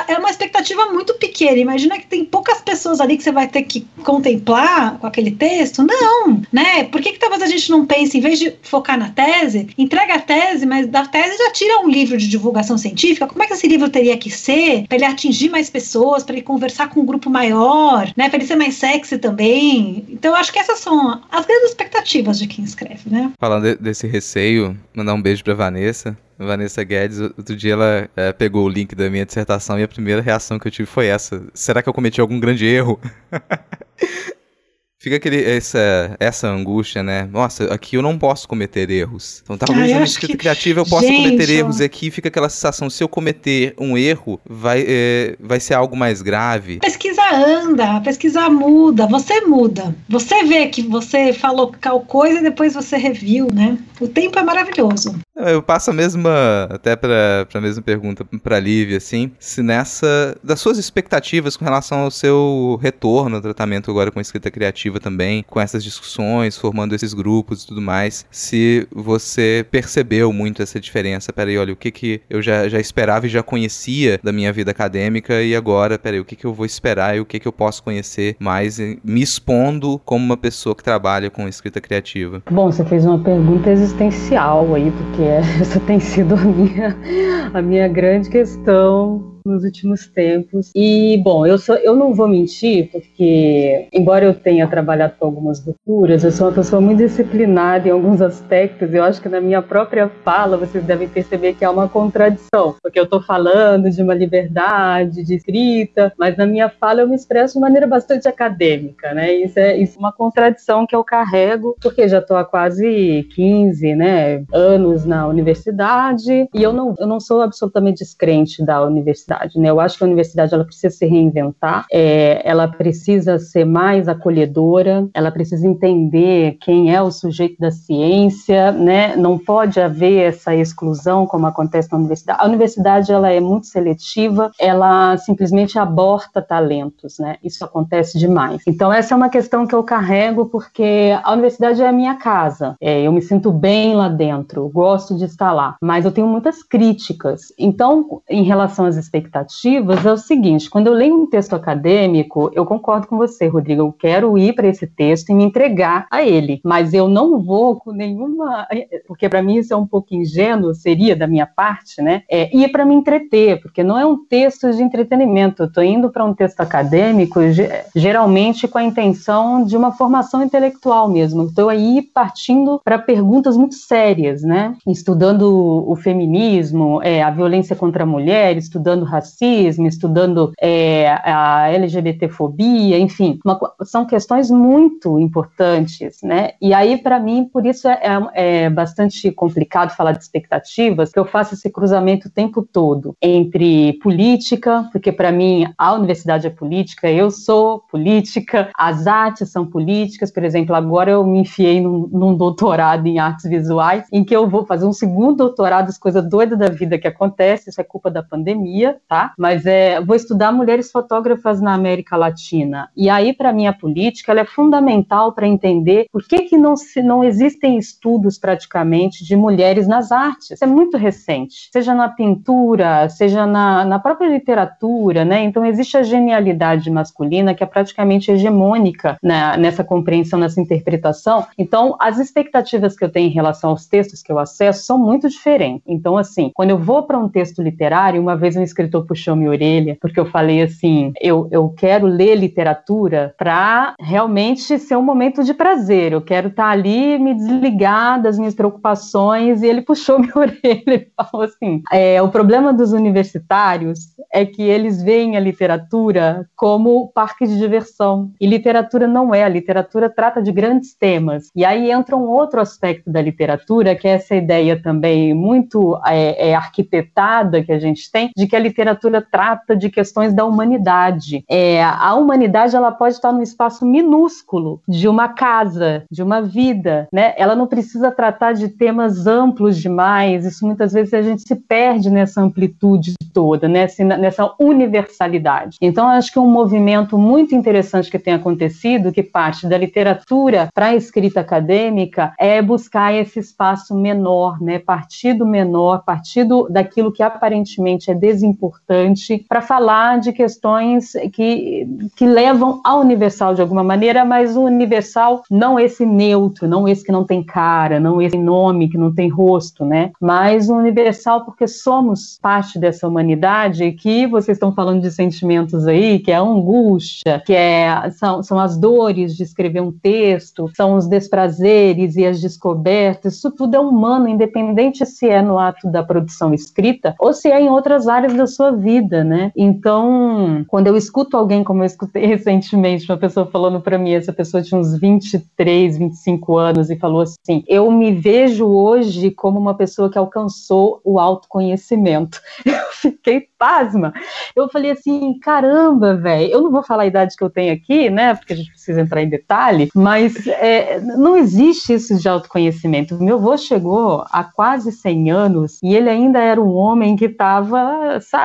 é uma expectativa muito pequena. Imagina que tem poucas pessoas ali que você vai ter que contemplar com aquele texto. Não, né? Por que, que talvez a gente não pense, em vez de focar na tese, entrega a tese, mas da tese já tira um livro de divulgação científica? Como é que esse livro teria que ser para ele atingir mais pessoas, para ele conversar com um grupo maior, né? Para ele ser mais sexy também. Então, eu acho que essas são as grandes expectativas de quem escreve, né? Falando desse receio, mandar um beijo pra Vanessa. Vanessa Guedes, outro dia ela é, pegou o link da minha dissertação e a primeira reação que eu tive foi essa. Será que eu cometi algum grande erro? Fica aquele, essa, essa angústia, né? Nossa, aqui eu não posso cometer erros. Então talvez ah, na escrita que... criativa eu possa Gente, cometer erros. E aqui fica aquela sensação, se eu cometer um erro, vai, é, vai ser algo mais grave. Pesquisa anda, a pesquisa muda, você muda. Você vê que você falou tal coisa e depois você reviu, né? O tempo é maravilhoso. Eu passo a mesma, até para a mesma pergunta para Lívia, assim, se nessa, das suas expectativas com relação ao seu retorno ao tratamento agora com escrita criativa também, com essas discussões, formando esses grupos e tudo mais, se você percebeu muito essa diferença, peraí, olha, o que que eu já, já esperava e já conhecia da minha vida acadêmica e agora, peraí, o que que eu vou esperar e o que que eu posso conhecer mais me expondo como uma pessoa que trabalha com escrita criativa? Bom, você fez uma pergunta existencial aí, porque essa tem sido a minha, a minha grande questão nos últimos tempos. E, bom, eu, sou, eu não vou mentir, porque, embora eu tenha trabalhado com algumas douturas, eu sou uma pessoa muito disciplinada em alguns aspectos. Eu acho que na minha própria fala vocês devem perceber que há uma contradição, porque eu estou falando de uma liberdade de escrita, mas na minha fala eu me expresso de maneira bastante acadêmica, né? Isso é, isso é uma contradição que eu carrego, porque já estou há quase 15 né, anos na universidade e eu não, eu não sou absolutamente descrente da universidade universidade. Né? Eu acho que a universidade ela precisa se reinventar, é, ela precisa ser mais acolhedora, ela precisa entender quem é o sujeito da ciência, né? não pode haver essa exclusão como acontece na universidade. A universidade ela é muito seletiva, ela simplesmente aborta talentos, né? isso acontece demais. Então essa é uma questão que eu carrego porque a universidade é a minha casa, é, eu me sinto bem lá dentro, gosto de estar lá, mas eu tenho muitas críticas. Então, em relação às expectativas, expectativas é o seguinte: quando eu leio um texto acadêmico, eu concordo com você, Rodrigo. Eu quero ir para esse texto e me entregar a ele, mas eu não vou com nenhuma. Porque para mim isso é um pouco ingênuo, seria da minha parte, né? É, ir para me entreter, porque não é um texto de entretenimento. Eu estou indo para um texto acadêmico, geralmente com a intenção de uma formação intelectual mesmo. Estou aí partindo para perguntas muito sérias, né? Estudando o feminismo, é, a violência contra a mulher, estudando racismo, estudando é, a LGBTfobia, enfim, uma, são questões muito importantes, né? E aí, para mim, por isso é, é, é, bastante complicado falar de expectativas, que eu faço esse cruzamento o tempo todo entre política, porque para mim a universidade é política, eu sou política, as artes são políticas, por exemplo, agora eu me enfiei num, num doutorado em artes visuais, em que eu vou fazer um segundo doutorado, as coisas doidas da vida que acontece, isso é culpa da pandemia, tá? Mas é, vou estudar mulheres fotógrafas na América Latina. E aí, para mim, a política ela é fundamental para entender por que, que não, se, não existem estudos praticamente de mulheres nas artes. Isso é muito recente, seja na pintura, seja na, na própria literatura, né? Então, existe a genialidade masculina que é praticamente hegemônica né, nessa compreensão, nessa interpretação. Então, as expectativas que eu tenho em relação aos textos que eu acesso são muito diferentes. Então, assim, quando eu vou para um texto literário, uma vez um escritor puxou minha orelha, porque eu falei assim: eu, eu quero ler literatura para realmente ser um momento de prazer. Eu quero estar tá ali, me desligar das minhas preocupações. E ele puxou minha orelha e falou assim: é, o problema dos universitários é que eles veem a literatura como parque de diversão. E literatura não é. A literatura trata de grandes temas. E aí entra um outro aspecto da literatura, que é essa ideia também muito é, é, arquitetada que a gente tem, de que a literatura trata de questões da humanidade. É, a humanidade ela pode estar num espaço minúsculo de uma casa, de uma vida, né? Ela não precisa tratar de temas amplos demais. Isso muitas vezes a gente se perde nessa amplitude toda, né? nessa universalidade. Então, acho que um movimento muito interessante que tem acontecido, que parte da literatura para a escrita acadêmica, é buscar esse espaço menor, né? Partido menor, partido daquilo que aparentemente é desimportante importante para falar de questões que, que levam ao universal de alguma maneira, mas o universal não esse neutro, não esse que não tem cara, não esse nome que não tem rosto, né? Mas o universal porque somos parte dessa humanidade que vocês estão falando de sentimentos aí, que é a angústia, que é, são, são as dores de escrever um texto, são os desprazeres e as descobertas, isso tudo é humano, independente se é no ato da produção escrita ou se é em outras áreas da sua vida, né? Então, quando eu escuto alguém, como eu escutei recentemente, uma pessoa falando para mim, essa pessoa tinha uns 23, 25 anos e falou assim: Eu me vejo hoje como uma pessoa que alcançou o autoconhecimento. Eu fiquei pasma. Eu falei assim: caramba, velho, eu não vou falar a idade que eu tenho aqui, né? Porque a gente precisa entrar em detalhe, mas é, não existe isso de autoconhecimento. Meu avô chegou há quase 100 anos e ele ainda era um homem que estava, sabe,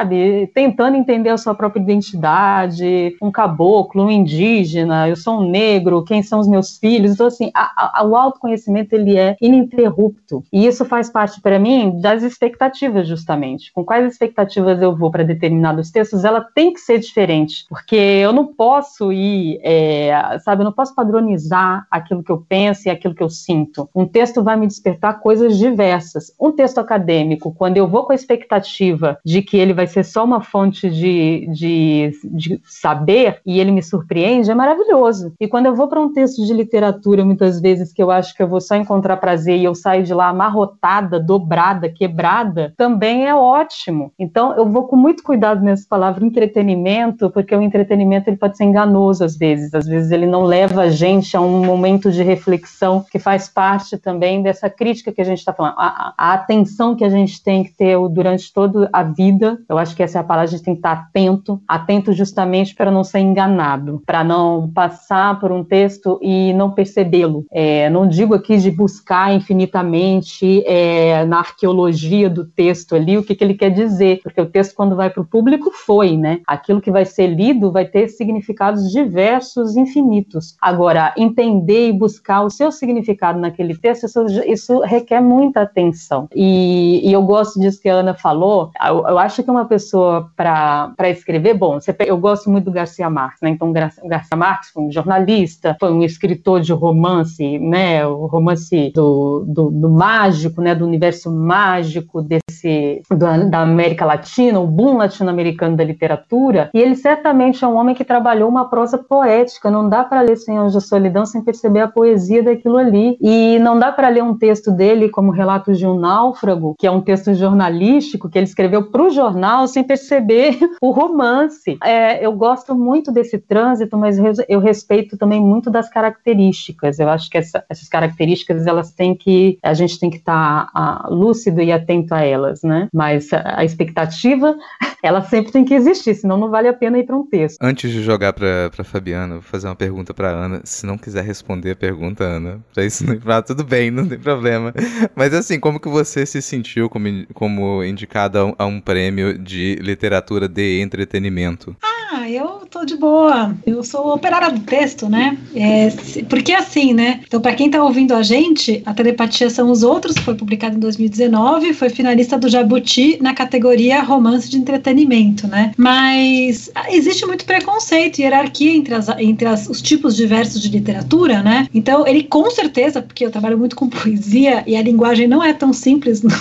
tentando entender a sua própria identidade, um caboclo, um indígena, eu sou um negro, quem são os meus filhos? Então, assim, a, a, o autoconhecimento ele é ininterrupto e isso faz parte para mim das expectativas, justamente. Com quais expectativas eu vou para determinados textos, ela tem que ser diferente, porque eu não posso ir, é, sabe, eu não posso padronizar aquilo que eu penso e aquilo que eu sinto. Um texto vai me despertar coisas diversas. Um texto acadêmico, quando eu vou com a expectativa de que ele vai ser só uma fonte de, de, de saber e ele me surpreende, é maravilhoso. E quando eu vou para um texto de literatura, muitas vezes que eu acho que eu vou só encontrar prazer e eu saio de lá amarrotada, dobrada, quebrada, também é ótimo. Então eu vou com muito cuidado nessa palavra entretenimento, porque o entretenimento ele pode ser enganoso às vezes. Às vezes ele não leva a gente a um momento de reflexão que faz parte também dessa crítica que a gente está falando. A, a, atenção que a gente tem que ter durante toda a vida, eu acho que essa é a palavra, a gente tem que estar atento, atento justamente para não ser enganado, para não passar por um texto e não percebê-lo. É, não digo aqui de buscar infinitamente é, na arqueologia do texto ali o que, que ele quer dizer, porque o texto, quando vai para o público, foi, né? Aquilo que vai ser lido vai ter significados diversos, infinitos. Agora, entender e buscar o seu significado naquele texto, isso, isso requer muita atenção. E, e, eu gosto disso que a Ana falou. Eu, eu acho que uma pessoa, para escrever, bom, você, eu gosto muito do Garcia Marques, né? Então, Garcia Marques foi um jornalista, foi um escritor de romance, né? O romance do, do, do mágico, né? Do universo mágico desse, do, da América Latina, o boom latino-americano da literatura. E ele certamente é um homem que trabalhou uma prosa poética. Não dá para ler Anjo da Solidão sem perceber a poesia daquilo ali. E não dá para ler um texto dele como Relatos de um Náufrago, que é um texto jornalístico que ele escreveu para o jornal sem perceber o romance. É, eu gosto muito desse trânsito, mas eu respeito também muito das características. Eu acho que essa, essas características elas têm que a gente tem que estar tá, lúcido e atento a elas, né? Mas a, a expectativa ela sempre tem que existir, senão não vale a pena ir para um texto. Antes de jogar para Fabiana, vou fazer uma pergunta para Ana. Se não quiser responder a pergunta, Ana, para isso não ah, tudo bem, não tem problema. Mas assim, como que você se sentiu como, como indicada a um prêmio de literatura de entretenimento? Ah, eu tô de boa. Eu sou operária do texto, né? É, porque assim, né? Então, para quem tá ouvindo a gente, a Telepatia São os Outros foi publicado em 2019, foi finalista do Jabuti na categoria Romance de Entretenimento, né? Mas existe muito preconceito e hierarquia entre, as, entre as, os tipos diversos de literatura, né? Então, ele com certeza, porque eu trabalho muito com poesia e a linguagem não é tão simples no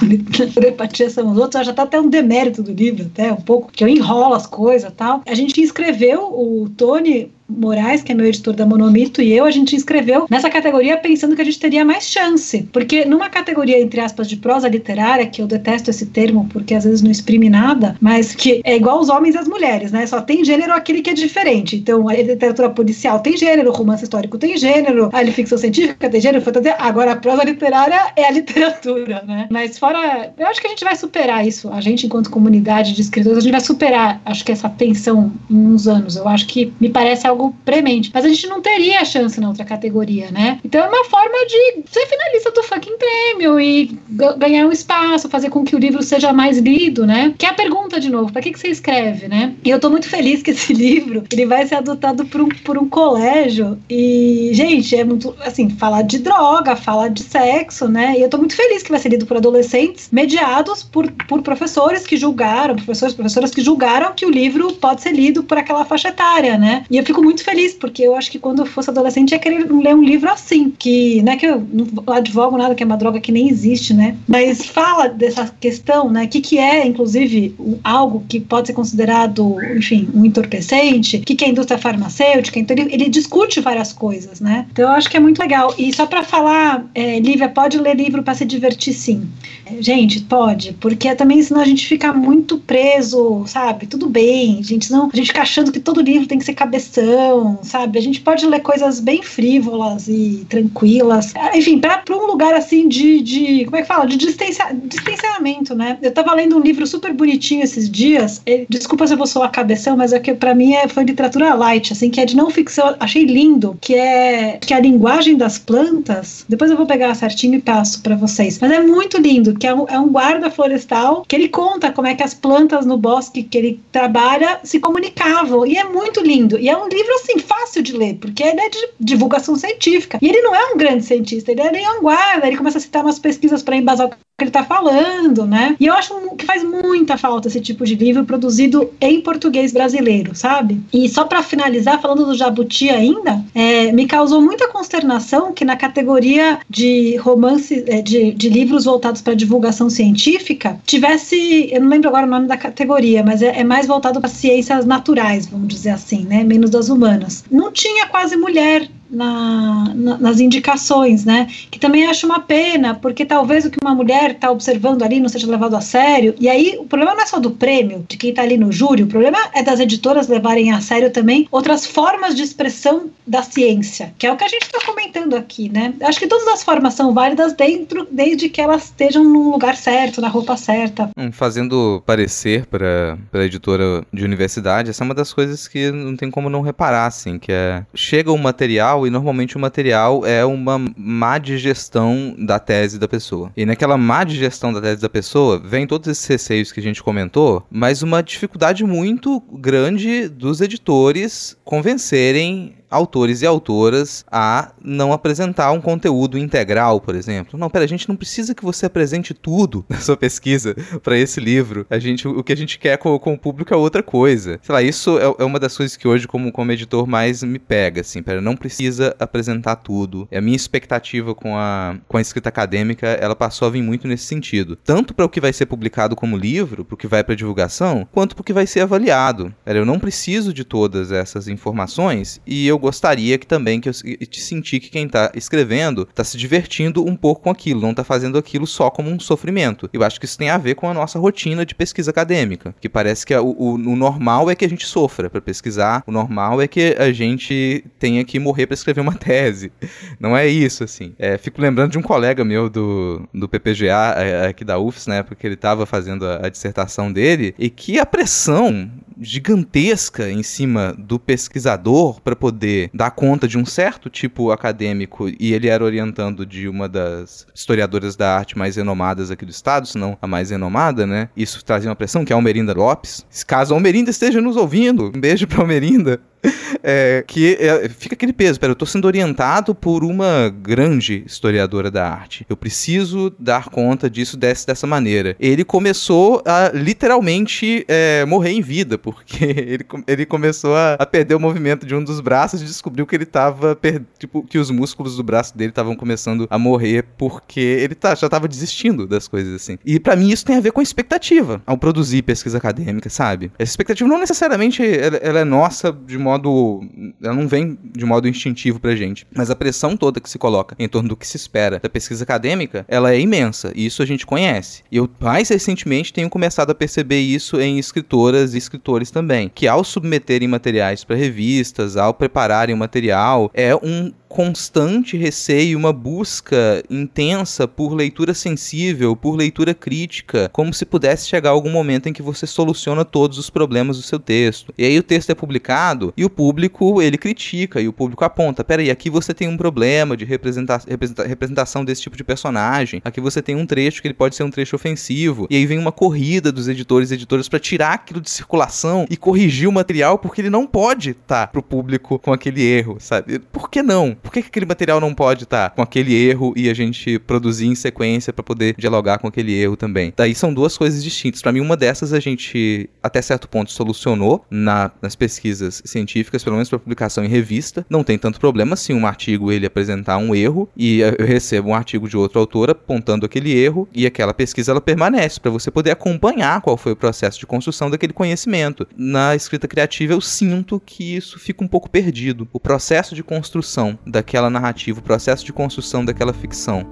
Telepatia São os Outros, já tá até um demérito do livro, até um pouco, que eu enrolo as coisas tal. A gente escreveu, o Tony Moraes, que é meu editor da Monomito, e eu, a gente inscreveu nessa categoria pensando que a gente teria mais chance. Porque numa categoria, entre aspas, de prosa literária, que eu detesto esse termo porque às vezes não exprime nada, mas que é igual os homens e as mulheres, né? Só tem gênero aquele que é diferente. Então, a literatura policial tem gênero, romance histórico tem gênero, a ficção científica tem gênero, fantasia. Agora, a prosa literária é a literatura, né? Mas fora. Eu acho que a gente vai superar isso. A gente, enquanto comunidade de escritores, a gente vai superar, acho que essa tensão em uns anos. Eu acho que me parece algo algo premente. Mas a gente não teria chance na outra categoria, né? Então é uma forma de ser finalista do fucking prêmio e ganhar um espaço, fazer com que o livro seja mais lido, né? Que é a pergunta de novo, para que, que você escreve, né? E eu tô muito feliz que esse livro ele vai ser adotado por um, por um colégio e, gente, é muito, assim, falar de droga, falar de sexo, né? E eu tô muito feliz que vai ser lido por adolescentes, mediados por, por professores que julgaram, professores, professoras que julgaram que o livro pode ser lido por aquela faixa etária, né? E eu fico muito feliz, porque eu acho que quando eu fosse adolescente ia querer ler um livro assim, que não é que eu não advogo nada, que é uma droga que nem existe, né? Mas fala dessa questão, né? O que, que é, inclusive, algo que pode ser considerado, enfim, um entorpecente, o que, que é a indústria farmacêutica. Então, ele, ele, discute várias coisas, né? Então, eu acho que é muito legal. E só para falar, é, Lívia, pode ler livro para se divertir, sim. É, gente, pode, porque também senão a gente fica muito preso, sabe? Tudo bem, gente, senão a gente fica achando que todo livro tem que ser cabeção, sabe? A gente pode ler coisas bem frívolas e tranquilas. Enfim, para um lugar assim de, de. Como é que fala? De distancia, distanciamento, né? Eu tava lendo um livro super bonitinho esses dias. Ele, desculpa se eu vou soar cabeção, mas é que para mim é, foi literatura light, assim, que é de não ficção. Achei lindo, que é que a linguagem das plantas. Depois eu vou pegar certinho e passo para vocês. Mas é muito lindo, que é um, é um guarda florestal que ele conta como é que as plantas no bosque que ele trabalha se comunicavam. E é muito lindo. E é um livro, assim, fácil de ler, porque ele é de divulgação científica. E ele não é um grande cientista, ele é um guarda, ele começa a citar umas pesquisas para embasar o que ele está falando, né? E eu acho que faz muita falta esse tipo de livro produzido em português brasileiro, sabe? E só para finalizar, falando do Jabuti ainda, é, me causou muita consternação que na categoria de romance, é, de, de livros voltados para divulgação científica, tivesse, eu não lembro agora o nome da categoria, mas é, é mais voltado para ciências naturais, vamos dizer assim, né? Menos das humanas. Não tinha quase mulher na, na, nas indicações, né? Que também acho uma pena, porque talvez o que uma mulher está observando ali não seja levado a sério. E aí o problema não é só do prêmio, de quem está ali no júri, o problema é das editoras levarem a sério também outras formas de expressão da ciência, que é o que a gente está comentando aqui, né? Acho que todas as formas são válidas dentro, desde que elas estejam no lugar certo, na roupa certa. Hum, fazendo parecer para a editora de universidade, essa é uma das coisas que não tem como não reparar, assim, que é chega o material material e normalmente o material é uma má digestão da tese da pessoa. E naquela má digestão da tese da pessoa, vem todos esses receios que a gente comentou, mas uma dificuldade muito grande dos editores convencerem autores e autoras a não apresentar um conteúdo integral, por exemplo. Não, pera, a gente não precisa que você apresente tudo na sua pesquisa para esse livro. A gente, o que a gente quer com, com o público é outra coisa. Sei lá, isso é, é, uma das coisas que hoje, como, como editor, mais me pega, assim, pera, não precisa apresentar tudo. A minha expectativa com a, com a escrita acadêmica, ela passou a vir muito nesse sentido. Tanto para o que vai ser publicado como livro, para o que vai para divulgação, quanto para o que vai ser avaliado. Pera, eu não preciso de todas essas informações e eu eu gostaria que também que eu te sentir que quem está escrevendo está se divertindo um pouco com aquilo, não está fazendo aquilo só como um sofrimento. Eu acho que isso tem a ver com a nossa rotina de pesquisa acadêmica, que parece que o, o, o normal é que a gente sofra para pesquisar, o normal é que a gente tenha que morrer para escrever uma tese. Não é isso, assim. É, fico lembrando de um colega meu do, do PPGA é, aqui da UFS, né, porque ele estava fazendo a, a dissertação dele, e que a pressão gigantesca em cima do pesquisador para poder dar conta de um certo tipo acadêmico e ele era orientando de uma das historiadoras da arte mais renomadas aqui do estado, se não a mais renomada, né? Isso trazia uma pressão, que é a Almerinda Lopes. Caso a Almerinda esteja nos ouvindo, um beijo pra Almerinda. É, que é, fica aquele peso, pera, eu estou sendo orientado por uma grande historiadora da arte. Eu preciso dar conta disso desse, dessa maneira. Ele começou a literalmente é, morrer em vida, porque ele, ele começou a, a, perder o movimento de um dos braços e descobriu que ele estava tipo, que os músculos do braço dele estavam começando a morrer porque ele tá, já estava desistindo das coisas assim. E para mim isso tem a ver com a expectativa ao produzir pesquisa acadêmica, sabe? Essa expectativa não necessariamente ela, ela é nossa de modo. Ela não vem de modo instintivo pra gente. Mas a pressão toda que se coloca em torno do que se espera da pesquisa acadêmica, ela é imensa. E isso a gente conhece. E eu, mais recentemente, tenho começado a perceber isso em escritoras e escritores também. Que ao submeterem materiais para revistas, ao prepararem o material, é um constante receio, uma busca intensa por leitura sensível, por leitura crítica, como se pudesse chegar algum momento em que você soluciona todos os problemas do seu texto. E aí o texto é publicado e o público ele critica e o público aponta: peraí, aqui você tem um problema de representa representa representação desse tipo de personagem, aqui você tem um trecho que ele pode ser um trecho ofensivo, e aí vem uma corrida dos editores e editoras para tirar aquilo de circulação e corrigir o material porque ele não pode estar tá pro público com aquele erro, sabe? Por que não? Por que, que aquele material não pode estar tá com aquele erro e a gente produzir em sequência para poder dialogar com aquele erro também? Daí são duas coisas distintas. Para mim, uma dessas a gente, até certo ponto, solucionou na, nas pesquisas científicas, pelo menos para publicação em revista. Não tem tanto problema se um artigo ele apresentar um erro e eu recebo um artigo de outro autor apontando aquele erro e aquela pesquisa ela permanece para você poder acompanhar qual foi o processo de construção daquele conhecimento. Na escrita criativa eu sinto que isso fica um pouco perdido. O processo de construção daquela narrativa, o processo de construção daquela ficção.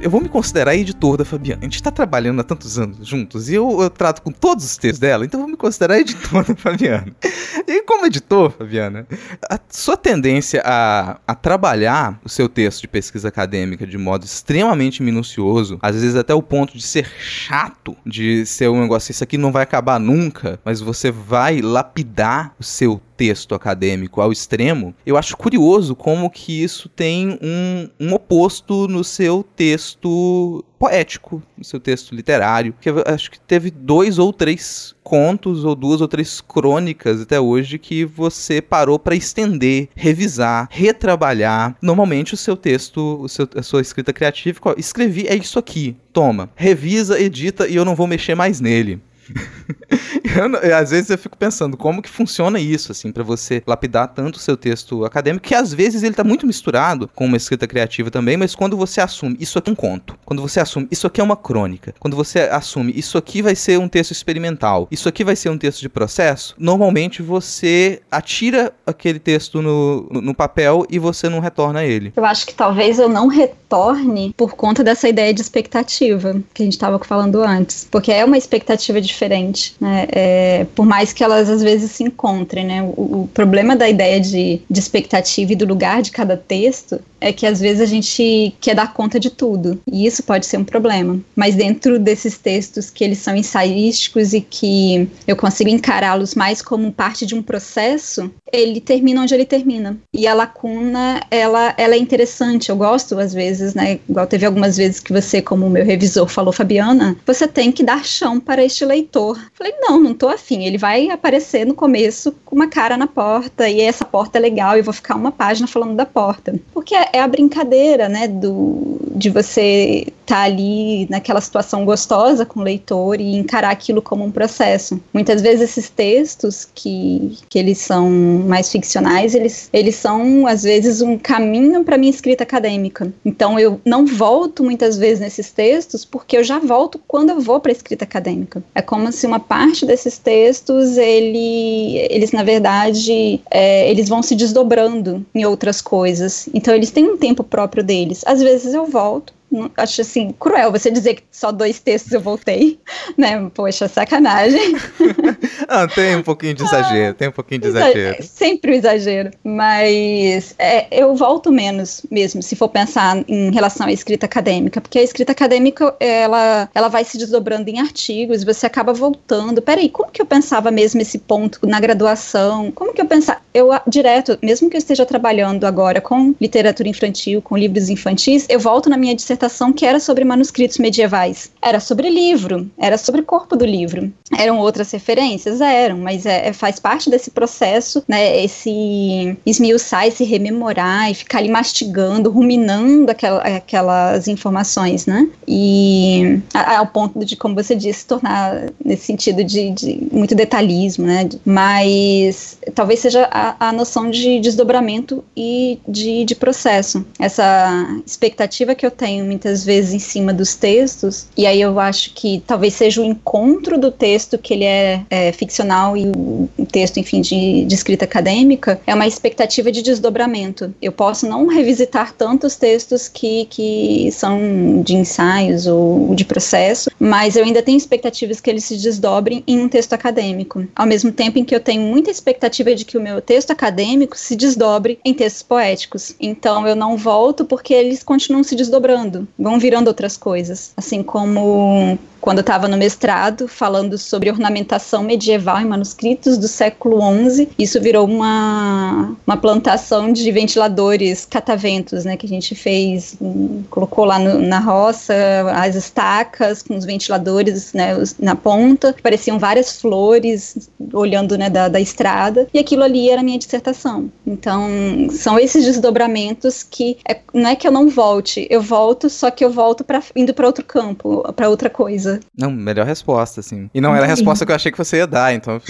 Eu vou me considerar editor da Fabiana. A gente tá trabalhando há tantos anos juntos e eu, eu trato com todos os textos dela, então eu vou me considerar editor da Fabiana. E como editor, Fabiana, a sua tendência a, a trabalhar o seu texto de pesquisa acadêmica de modo extremamente minucioso, às vezes até o ponto de ser chato, de ser um negócio, isso aqui não vai acabar nunca, mas você vai lapidar o seu texto acadêmico ao extremo, eu acho curioso como que isso tem um, um oposto no seu texto poético, no seu texto literário, que acho que teve dois ou três contos ou duas ou três crônicas até hoje que você parou para estender, revisar, retrabalhar. Normalmente o seu texto, o seu, a sua escrita criativa, escrevi é isso aqui. Toma, revisa, edita e eu não vou mexer mais nele. eu, às vezes eu fico pensando como que funciona isso, assim, para você lapidar tanto o seu texto acadêmico, que às vezes ele tá muito misturado com uma escrita criativa também, mas quando você assume isso aqui é um conto, quando você assume isso aqui é uma crônica, quando você assume isso aqui vai ser um texto experimental, isso aqui vai ser um texto de processo, normalmente você atira aquele texto no, no papel e você não retorna ele. Eu acho que talvez eu não retorne por conta dessa ideia de expectativa que a gente estava falando antes, porque é uma expectativa diferente né? É, por mais que elas às vezes se encontrem, né? O, o, problema da ideia de, de expectativa e do lugar de cada texto é que às vezes a gente quer dar conta de tudo, e isso pode ser um problema. Mas dentro desses textos que eles são ensaísticos e que eu consigo encará-los mais como parte de um processo, ele termina onde ele termina. E a lacuna, ela, ela é interessante, eu gosto às vezes, né? Igual teve algumas vezes que você, como meu revisor, falou, Fabiana, você tem que dar chão para este leitor. Falei, não, não tô afim. Ele vai aparecer no começo com uma cara na porta, e essa porta é legal, e vou ficar uma página falando da porta. Porque é a brincadeira, né, do, de você estar tá ali naquela situação gostosa com o leitor e encarar aquilo como um processo. Muitas vezes esses textos que, que eles são mais ficcionais, eles, eles são às vezes um caminho para minha escrita acadêmica. Então eu não volto muitas vezes nesses textos porque eu já volto quando eu vou para a escrita acadêmica. É como se uma parte desses textos ele, eles na verdade é, eles vão se desdobrando em outras coisas. Então eles têm um tempo próprio deles. Às vezes eu volto, acho assim, cruel você dizer que só dois textos eu voltei, né? Poxa, sacanagem. ah, tem um pouquinho de exagero, ah, tem um pouquinho de exagero. Sempre o exagero. Mas é, eu volto menos mesmo, se for pensar em relação à escrita acadêmica, porque a escrita acadêmica, ela, ela vai se desdobrando em artigos, você acaba voltando. Peraí, como que eu pensava mesmo esse ponto na graduação? Como que eu pensava? Eu, direto, mesmo que eu esteja trabalhando agora com literatura infantil, com livros infantis, eu volto na minha dissertação que era sobre manuscritos medievais. Era sobre livro, era sobre corpo do livro. Eram outras referências? Eram, mas é, é, faz parte desse processo, né? Esse esmiuçar, esse rememorar e ficar ali mastigando, ruminando aquela, aquelas informações, né? E ao ponto de, como você disse, se tornar nesse sentido de, de muito detalhismo, né? Mas talvez seja a, a noção de desdobramento e de, de processo. Essa expectativa que eu tenho muitas vezes em cima dos textos, e aí eu acho que talvez seja o encontro do texto que ele é, é ficcional e o texto, enfim, de, de, escrita acadêmica, é uma expectativa de desdobramento. Eu posso não revisitar tantos textos que, que são de ensaios ou de processo, mas eu ainda tenho expectativas que eles se desdobrem em um texto acadêmico. Ao mesmo tempo em que eu tenho muita expectativa de que o meu texto acadêmico se desdobre em textos poéticos. Então eu não volto porque eles continuam se desdobrando vão virando outras coisas. Assim como quando estava no mestrado, falando sobre ornamentação medieval em manuscritos do século XI. Isso virou uma, uma plantação de ventiladores cataventos, né, que a gente fez, um, colocou lá no, na roça as estacas com os ventiladores né, na ponta, pareciam várias flores olhando né, da, da estrada, e aquilo ali era minha dissertação. Então, são esses desdobramentos que é, não é que eu não volte, eu volto, só que eu volto pra, indo para outro campo, para outra coisa. Não, melhor resposta, assim. E não era a resposta que eu achei que você ia dar, então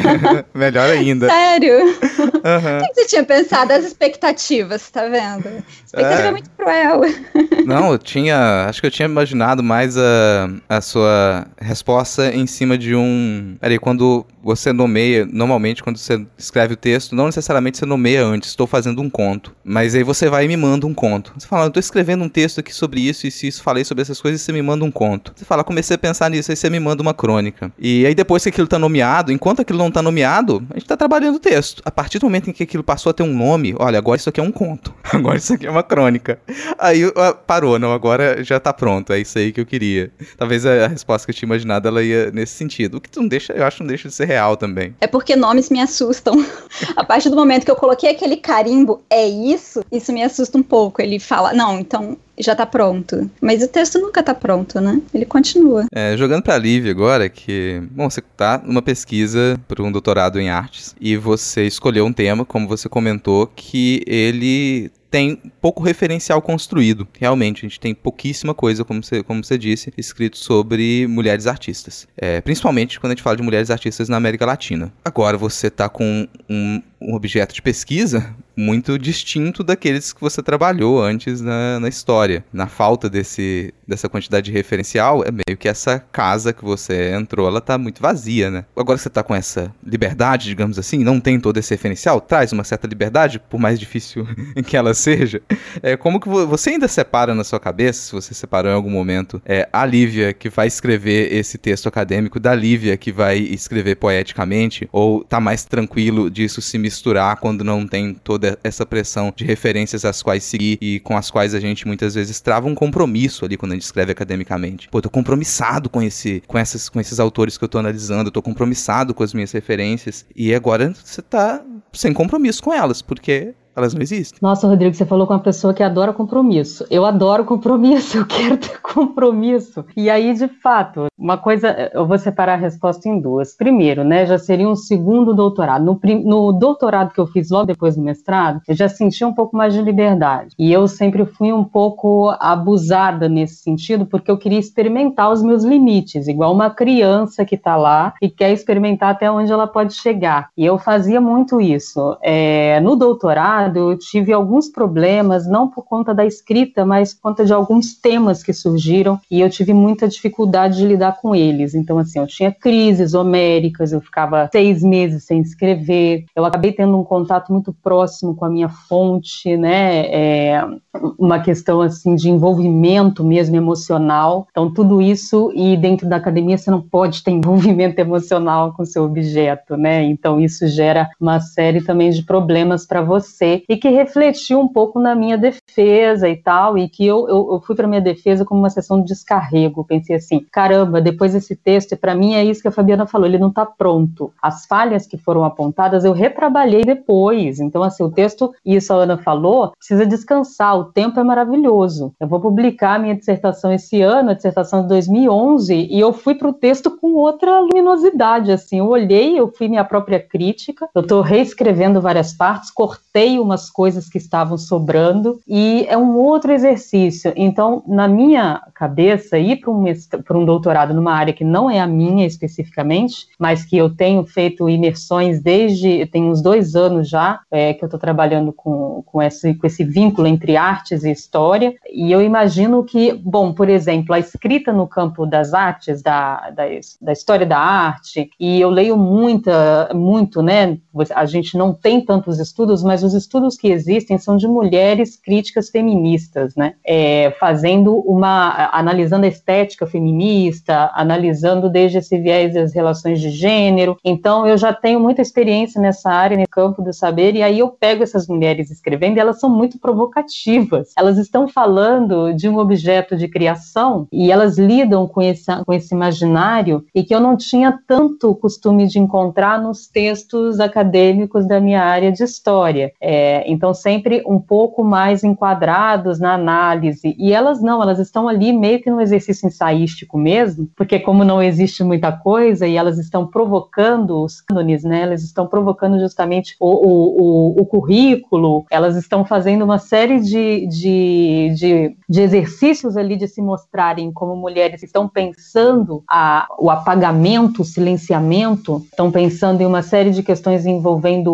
melhor ainda. Sério? Uhum. O que você tinha pensado? As expectativas, tá vendo? Expectativa é. muito cruel. Não, eu tinha. Acho que eu tinha imaginado mais a, a sua resposta em cima de um. Peraí, quando você nomeia, normalmente quando você escreve o texto, não necessariamente você nomeia antes, estou fazendo um conto. Mas aí você vai e me manda um conto. Você fala, estou escrevendo um texto aqui sobre isso, e se isso, falei sobre essas coisas, e você me manda um conto. Você fala, comecei a pensar nisso, aí você me manda uma crônica. E aí depois que aquilo está nomeado, enquanto aquilo não está nomeado, a gente está trabalhando o texto. A partir do momento em que aquilo passou a ter um nome, olha, agora isso aqui é um conto. Agora isso aqui é uma crônica. Aí uh, parou, não, agora já está pronto, é isso aí que eu queria. Talvez a, resposta que eu tinha imaginado, ela ia nesse sentido. O que não deixa, eu acho não deixa de ser real também. É porque nomes me assustam. A partir do momento que eu coloquei aquele carimbo, é isso, isso me assusta um pouco. Ele fala, não, então já tá pronto. Mas o texto nunca tá pronto, né? Ele continua. É, jogando pra Lívia agora, que, bom, você tá numa pesquisa para um doutorado em artes e você escolheu um tema, como você comentou, que ele tem pouco referencial construído. Realmente, a gente tem pouquíssima coisa, como você, como você disse, escrito sobre mulheres artistas. É, principalmente quando a gente fala de mulheres artistas na América Latina. Agora você está com um, um objeto de pesquisa muito distinto daqueles que você trabalhou antes na, na história. Na falta desse, dessa quantidade de referencial, é meio que essa casa que você entrou, ela tá muito vazia, né? Agora que você tá com essa liberdade, digamos assim, não tem todo esse referencial, traz uma certa liberdade, por mais difícil que ela seja. É, como que você ainda separa na sua cabeça, se você separou em algum momento, é, a Lívia que vai escrever esse texto acadêmico da Lívia que vai escrever poeticamente, ou tá mais tranquilo disso se misturar quando não tem toda toda essa pressão de referências às quais seguir e com as quais a gente muitas vezes trava um compromisso ali quando a gente escreve academicamente. Pô, tô compromissado com, esse, com, essas, com esses autores que eu tô analisando, tô compromissado com as minhas referências e agora você tá sem compromisso com elas, porque elas não existem. Nossa, Rodrigo, você falou com uma pessoa que adora compromisso. Eu adoro compromisso, eu quero ter compromisso. E aí, de fato, uma coisa, eu vou separar a resposta em duas. Primeiro, né, já seria um segundo doutorado. No, no doutorado que eu fiz logo depois do mestrado, eu já senti um pouco mais de liberdade. E eu sempre fui um pouco abusada nesse sentido, porque eu queria experimentar os meus limites, igual uma criança que está lá e quer experimentar até onde ela pode chegar. E eu fazia muito isso. É, no doutorado, eu tive alguns problemas, não por conta da escrita, mas por conta de alguns temas que surgiram e eu tive muita dificuldade de lidar com eles. Então, assim, eu tinha crises homéricas, eu ficava seis meses sem escrever, eu acabei tendo um contato muito próximo com a minha fonte, né? É uma questão, assim, de envolvimento mesmo emocional. Então, tudo isso, e dentro da academia você não pode ter envolvimento emocional com seu objeto, né? Então, isso gera uma série também de problemas para você e que refletiu um pouco na minha defesa e tal, e que eu, eu, eu fui para minha defesa como uma sessão de descarrego. Pensei assim: caramba, depois desse texto, para mim é isso que a Fabiana falou, ele não está pronto. As falhas que foram apontadas eu retrabalhei depois. Então, assim, o texto, isso a Ana falou, precisa descansar, o tempo é maravilhoso. Eu vou publicar a minha dissertação esse ano, a dissertação de 2011, e eu fui para o texto com outra luminosidade, assim, eu olhei, eu fui minha própria crítica, eu estou reescrevendo várias partes, cortei umas coisas que estavam sobrando e é um outro exercício. Então, na minha cabeça, ir para um, um doutorado numa área que não é a minha especificamente, mas que eu tenho feito imersões desde, tem uns dois anos já, é, que eu estou trabalhando com, com, esse, com esse vínculo entre artes e história, e eu imagino que, bom, por exemplo, a escrita no campo das artes, da, da, da história da arte, e eu leio muita, muito, né, a gente não tem tantos estudos, mas os estudos estudos que existem são de mulheres críticas feministas, né? É, fazendo uma, analisando a estética feminista, analisando desde esse viés das relações de gênero. Então, eu já tenho muita experiência nessa área, no campo do saber, e aí eu pego essas mulheres escrevendo, e elas são muito provocativas. Elas estão falando de um objeto de criação e elas lidam com esse, com esse imaginário e que eu não tinha tanto costume de encontrar nos textos acadêmicos da minha área de história. É, então, sempre um pouco mais enquadrados na análise. E elas não, elas estão ali meio que num exercício ensaístico mesmo, porque como não existe muita coisa e elas estão provocando os cânones, né, elas estão provocando justamente o, o, o, o currículo, elas estão fazendo uma série de, de, de, de exercícios ali de se mostrarem como mulheres que estão pensando a, o apagamento, o silenciamento, estão pensando em uma série de questões envolvendo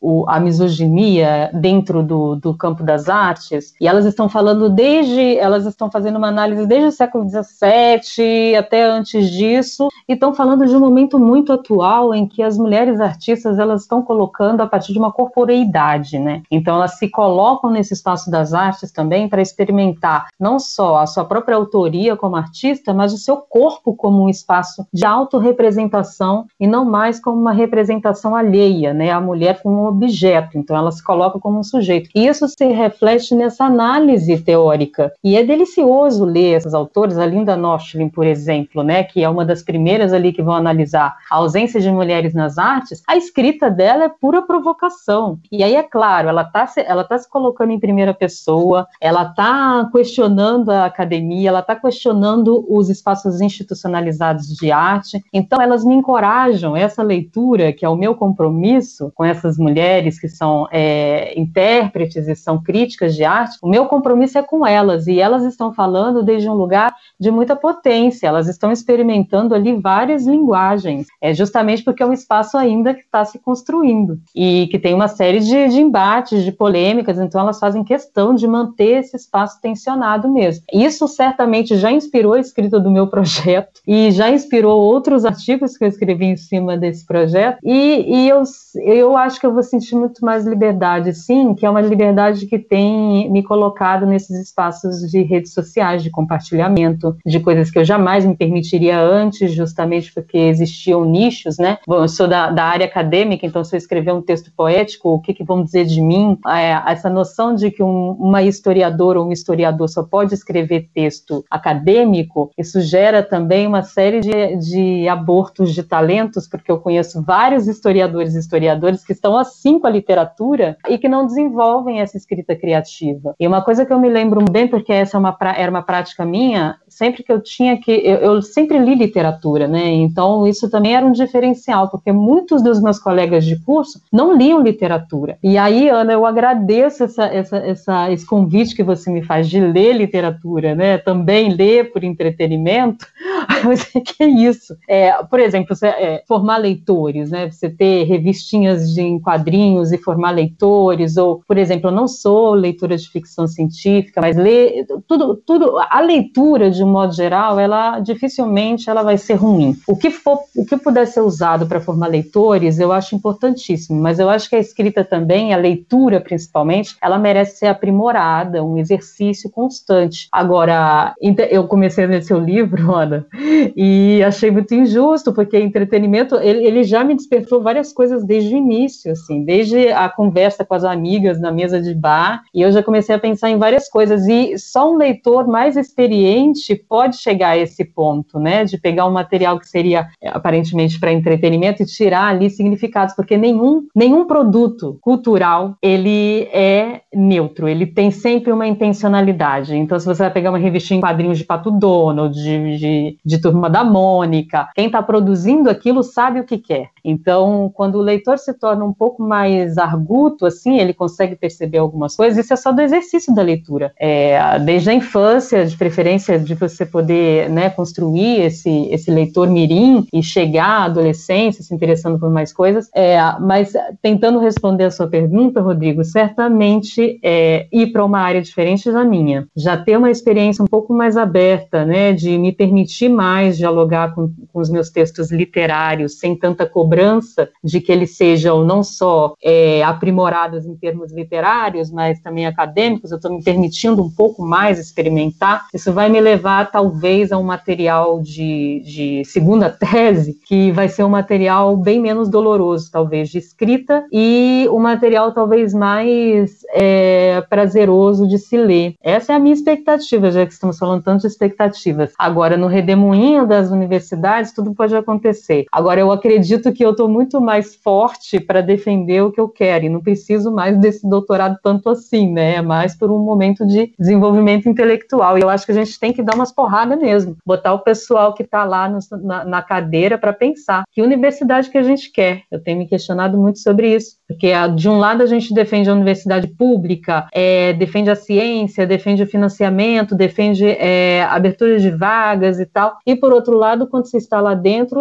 o, a misoginia dentro do, do campo das artes, e elas estão falando desde, elas estão fazendo uma análise desde o século XVII até antes disso, e estão falando de um momento muito atual em que as mulheres artistas elas estão colocando a partir de uma corporeidade, né? Então elas se colocam nesse espaço das artes também para experimentar não só a sua própria autoria como artista, mas o seu corpo como um espaço de autorrepresentação e não mais como uma representação alheia, né? A mulher como um objeto, então ela se coloca como um sujeito. E isso se reflete nessa análise teórica. E é delicioso ler esses autores, a Linda Nostlin, por exemplo, né, que é uma das primeiras ali que vão analisar a ausência de mulheres nas artes, a escrita dela é pura provocação. E aí, é claro, ela está se, ela tá se colocando em primeira pessoa, ela está questionando a academia, ela está questionando os espaços institucionalizados de arte. Então, elas me encorajam, essa leitura, que é o meu compromisso com essas mulheres que são é, intérpretes e são críticas de arte, o meu compromisso é com elas, e elas estão falando desde um lugar de muita potência, elas estão experimentando ali várias linguagens, é justamente porque é um espaço ainda que está se construindo, e que tem uma série de, de embates, de polêmicas, então elas fazem questão de manter esse espaço tensionado mesmo. Isso certamente já inspirou a escrita do meu projeto, e já inspirou outros artigos que eu escrevi em cima desse projeto, e, e eu, eu acho que eu vou sentir muito mais liberdade, sim, que é uma liberdade que tem me colocado nesses espaços de redes sociais, de compartilhamento, de coisas que eu jamais me permitiria antes, justamente porque existiam nichos, né? Bom, eu sou da, da área acadêmica, então se eu escrever um texto poético, o que, que vão dizer de mim? É, essa noção de que um, uma historiadora ou um historiador só pode escrever texto acadêmico, isso gera também uma série de, de abortos de talentos, porque eu conheço vários historiadores e historiadores que estão assim com a literatura e que não desenvolvem essa escrita criativa. E uma coisa que eu me lembro bem, porque essa é uma, era uma prática minha, sempre que eu tinha que. Eu, eu, sempre li literatura, né? Então isso também era um diferencial, porque muitos dos meus colegas de curso não liam literatura. E aí, Ana, eu agradeço essa, essa, essa, esse convite que você me faz de ler literatura, né? Também ler por entretenimento. Mas que é isso? É, por exemplo, você, é, formar leitores, né? Você ter revistinhas de quadrinhos e formar leitores, ou, por exemplo, eu não sou leitora de ficção científica, mas ler tudo, tudo, a leitura de um modo geral, ela dificilmente ela vai ser ruim. O que for, o que puder ser usado para formar leitores, eu acho importantíssimo, mas eu acho que a escrita também, a leitura principalmente, ela merece ser aprimorada, um exercício constante. Agora, eu comecei a ler seu livro, Ana, e achei muito injusto, porque entretenimento, ele, ele já me despertou várias coisas desde o início, assim, desde a conversa com as amigas na mesa de bar, e eu já comecei a pensar em várias coisas, e só um leitor mais experiente pode chegar a esse ponto, né, de pegar um material que seria é, aparentemente para entretenimento e tirar ali significados, porque nenhum, nenhum produto cultural, ele é neutro, ele tem sempre uma intencionalidade, então se você vai pegar uma revistinha em quadrinhos de Pato Donald, de, de, de Turma da Mônica, quem está produzindo aquilo sabe o que quer, então quando o leitor se torna um pouco mais arguto, assim, ele consegue perceber algumas coisas, isso é só do exercício da leitura, é, desde a infância, de preferência de você poder né, construir esse, esse leitor mirim e chegar à adolescência se interessando por mais coisas. É, mas tentando responder a sua pergunta, Rodrigo, certamente é, ir para uma área diferente da minha, já ter uma experiência um pouco mais aberta, né, de me permitir mais mais dialogar com, com os meus textos literários sem tanta cobrança de que eles sejam não só é, em termos literários, mas também acadêmicos. Eu estou me permitindo um pouco mais experimentar. Isso vai me levar, talvez, a um material de, de segunda tese, que vai ser um material bem menos doloroso, talvez, de escrita, e um material talvez mais é, prazeroso de se ler. Essa é a minha expectativa, já que estamos falando tanto de expectativas. Agora, no redemoinho das universidades, tudo pode acontecer. Agora, eu acredito que eu estou muito mais forte para defender o que eu quero, e não preciso mais desse doutorado tanto assim, né? É mais por um momento de desenvolvimento intelectual. E eu acho que a gente tem que dar umas porradas mesmo, botar o pessoal que está lá no, na, na cadeira para pensar que universidade que a gente quer. Eu tenho me questionado muito sobre isso, porque de um lado a gente defende a universidade pública, é, defende a ciência, defende o financiamento, defende é, abertura de vagas e tal, e por outro lado, quando você está lá dentro,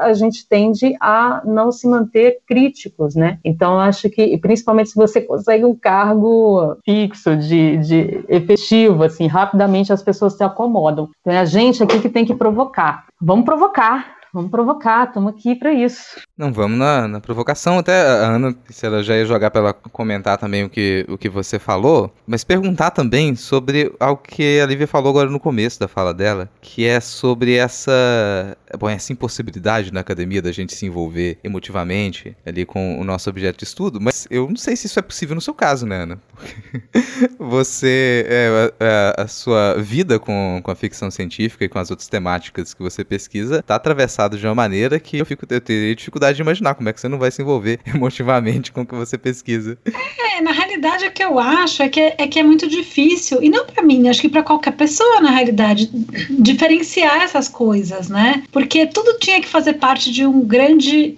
a gente tende a não se manter críticos, né? Então, acho que, principalmente se você consegue um cargo fixo, de, de efetivo, assim, rapidamente as pessoas se acomodam. Então, é a gente aqui que tem que provocar. Vamos provocar, Vamos provocar, estamos aqui para isso. Não, vamos na, na, provocação. Até a Ana, se ela já ia jogar para ela comentar também o que, o que você falou, mas perguntar também sobre algo que a Lívia falou agora no começo da fala dela, que é sobre essa, bom, essa impossibilidade na academia da gente se envolver emotivamente ali com o nosso objeto de estudo, mas eu não sei se isso é possível no seu caso, né, Ana? você, é, a, a, sua vida com, com a ficção científica e com as outras temáticas que você pesquisa está atravessada de uma maneira que eu, fico, eu teria dificuldade de imaginar como é que você não vai se envolver emotivamente com o que você pesquisa. É, na realidade, o que eu acho é que é, é que é muito difícil, e não para mim, acho que para qualquer pessoa, na realidade, diferenciar essas coisas, né? Porque tudo tinha que fazer parte de um grande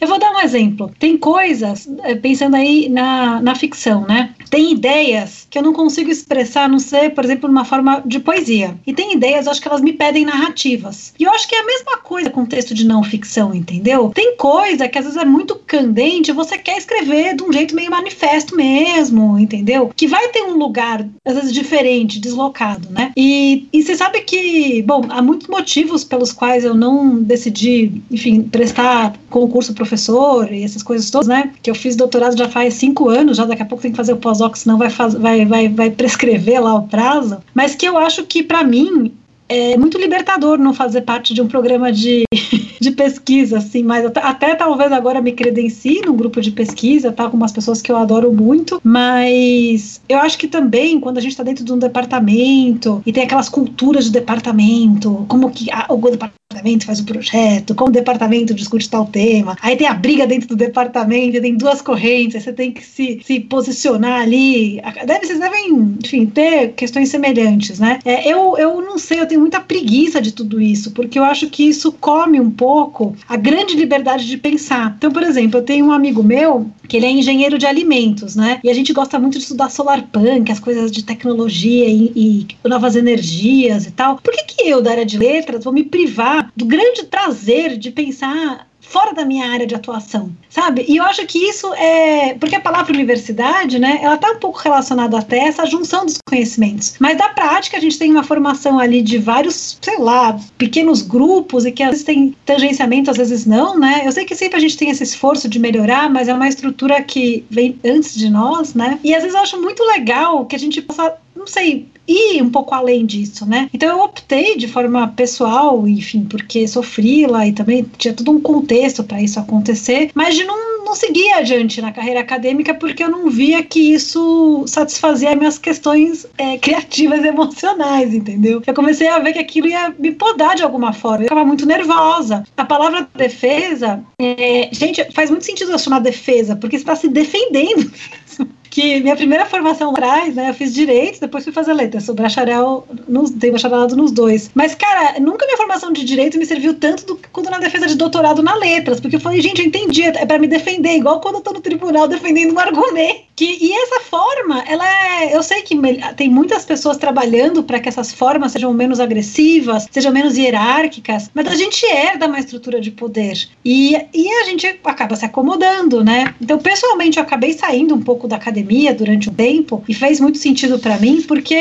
eu vou dar um exemplo. Tem coisas, é, pensando aí na, na ficção, né? Tem ideias que eu não consigo expressar, não ser, por exemplo, numa forma de poesia. E tem ideias, acho que elas me pedem narrativas. E eu acho que é a mesma coisa com texto de não ficção, entendeu? Tem coisa que às vezes é muito candente, você quer escrever de um jeito meio manifesto mesmo, entendeu? Que vai ter um lugar, às vezes, diferente, deslocado, né? E, e você sabe que, bom, há muitos motivos pelos quais eu não decidi, enfim, prestar concurso professor e essas coisas todas, né? Que eu fiz doutorado já faz cinco anos, já daqui a pouco tem que fazer o pós-doc, senão vai, vai, vai, vai prescrever lá o prazo. Mas que eu acho que, para mim, é muito libertador não fazer parte de um programa de, de pesquisa, assim, mas até, até, talvez agora me credencie num grupo de pesquisa, tá? Com umas pessoas que eu adoro muito, mas eu acho que também, quando a gente está dentro de um departamento e tem aquelas culturas de departamento, como que a, o departamento faz o projeto, como o departamento discute tal tema, aí tem a briga dentro do departamento, tem duas correntes, você tem que se, se posicionar ali. Deve, vocês devem, enfim, ter questões semelhantes, né? É, eu, eu não sei, eu tenho muita preguiça de tudo isso, porque eu acho que isso come um pouco a grande liberdade de pensar. Então, por exemplo, eu tenho um amigo meu que ele é engenheiro de alimentos, né? E a gente gosta muito de estudar solar punk, as coisas de tecnologia e, e novas energias e tal. Por que, que eu, da área de letras, vou me privar do grande prazer de pensar fora da minha área de atuação, sabe? E eu acho que isso é. Porque a palavra universidade, né, ela tá um pouco relacionada até essa junção dos conhecimentos. Mas da prática, a gente tem uma formação ali de vários, sei lá, pequenos grupos e que às vezes tem tangenciamento, às vezes não, né? Eu sei que sempre a gente tem esse esforço de melhorar, mas é uma estrutura que vem antes de nós, né? E às vezes eu acho muito legal que a gente possa não sei, ir um pouco além disso, né? Então eu optei de forma pessoal, enfim, porque sofri lá e também tinha todo um contexto para isso acontecer, mas de não, não seguir adiante na carreira acadêmica porque eu não via que isso satisfazia minhas questões é, criativas e emocionais, entendeu? Eu comecei a ver que aquilo ia me podar de alguma forma. Eu ficava muito nervosa. A palavra defesa, é, gente, faz muito sentido eu chamar defesa, porque você está se defendendo que minha primeira formação atrás, né, eu fiz direito, depois fui fazer letras, sou bacharel, nos, tenho bacharelado nos dois. Mas, cara, nunca minha formação de direito me serviu tanto do, quanto na defesa de doutorado na letras, porque eu falei, gente, eu entendi, é para me defender, igual quando eu tô no tribunal defendendo um argumento Que, e essa forma, ela é. Eu sei que tem muitas pessoas trabalhando para que essas formas sejam menos agressivas, sejam menos hierárquicas, mas a gente herda uma estrutura de poder. E, e a gente acaba se acomodando, né? Então, pessoalmente, eu acabei saindo um pouco da academia durante um tempo e fez muito sentido para mim, porque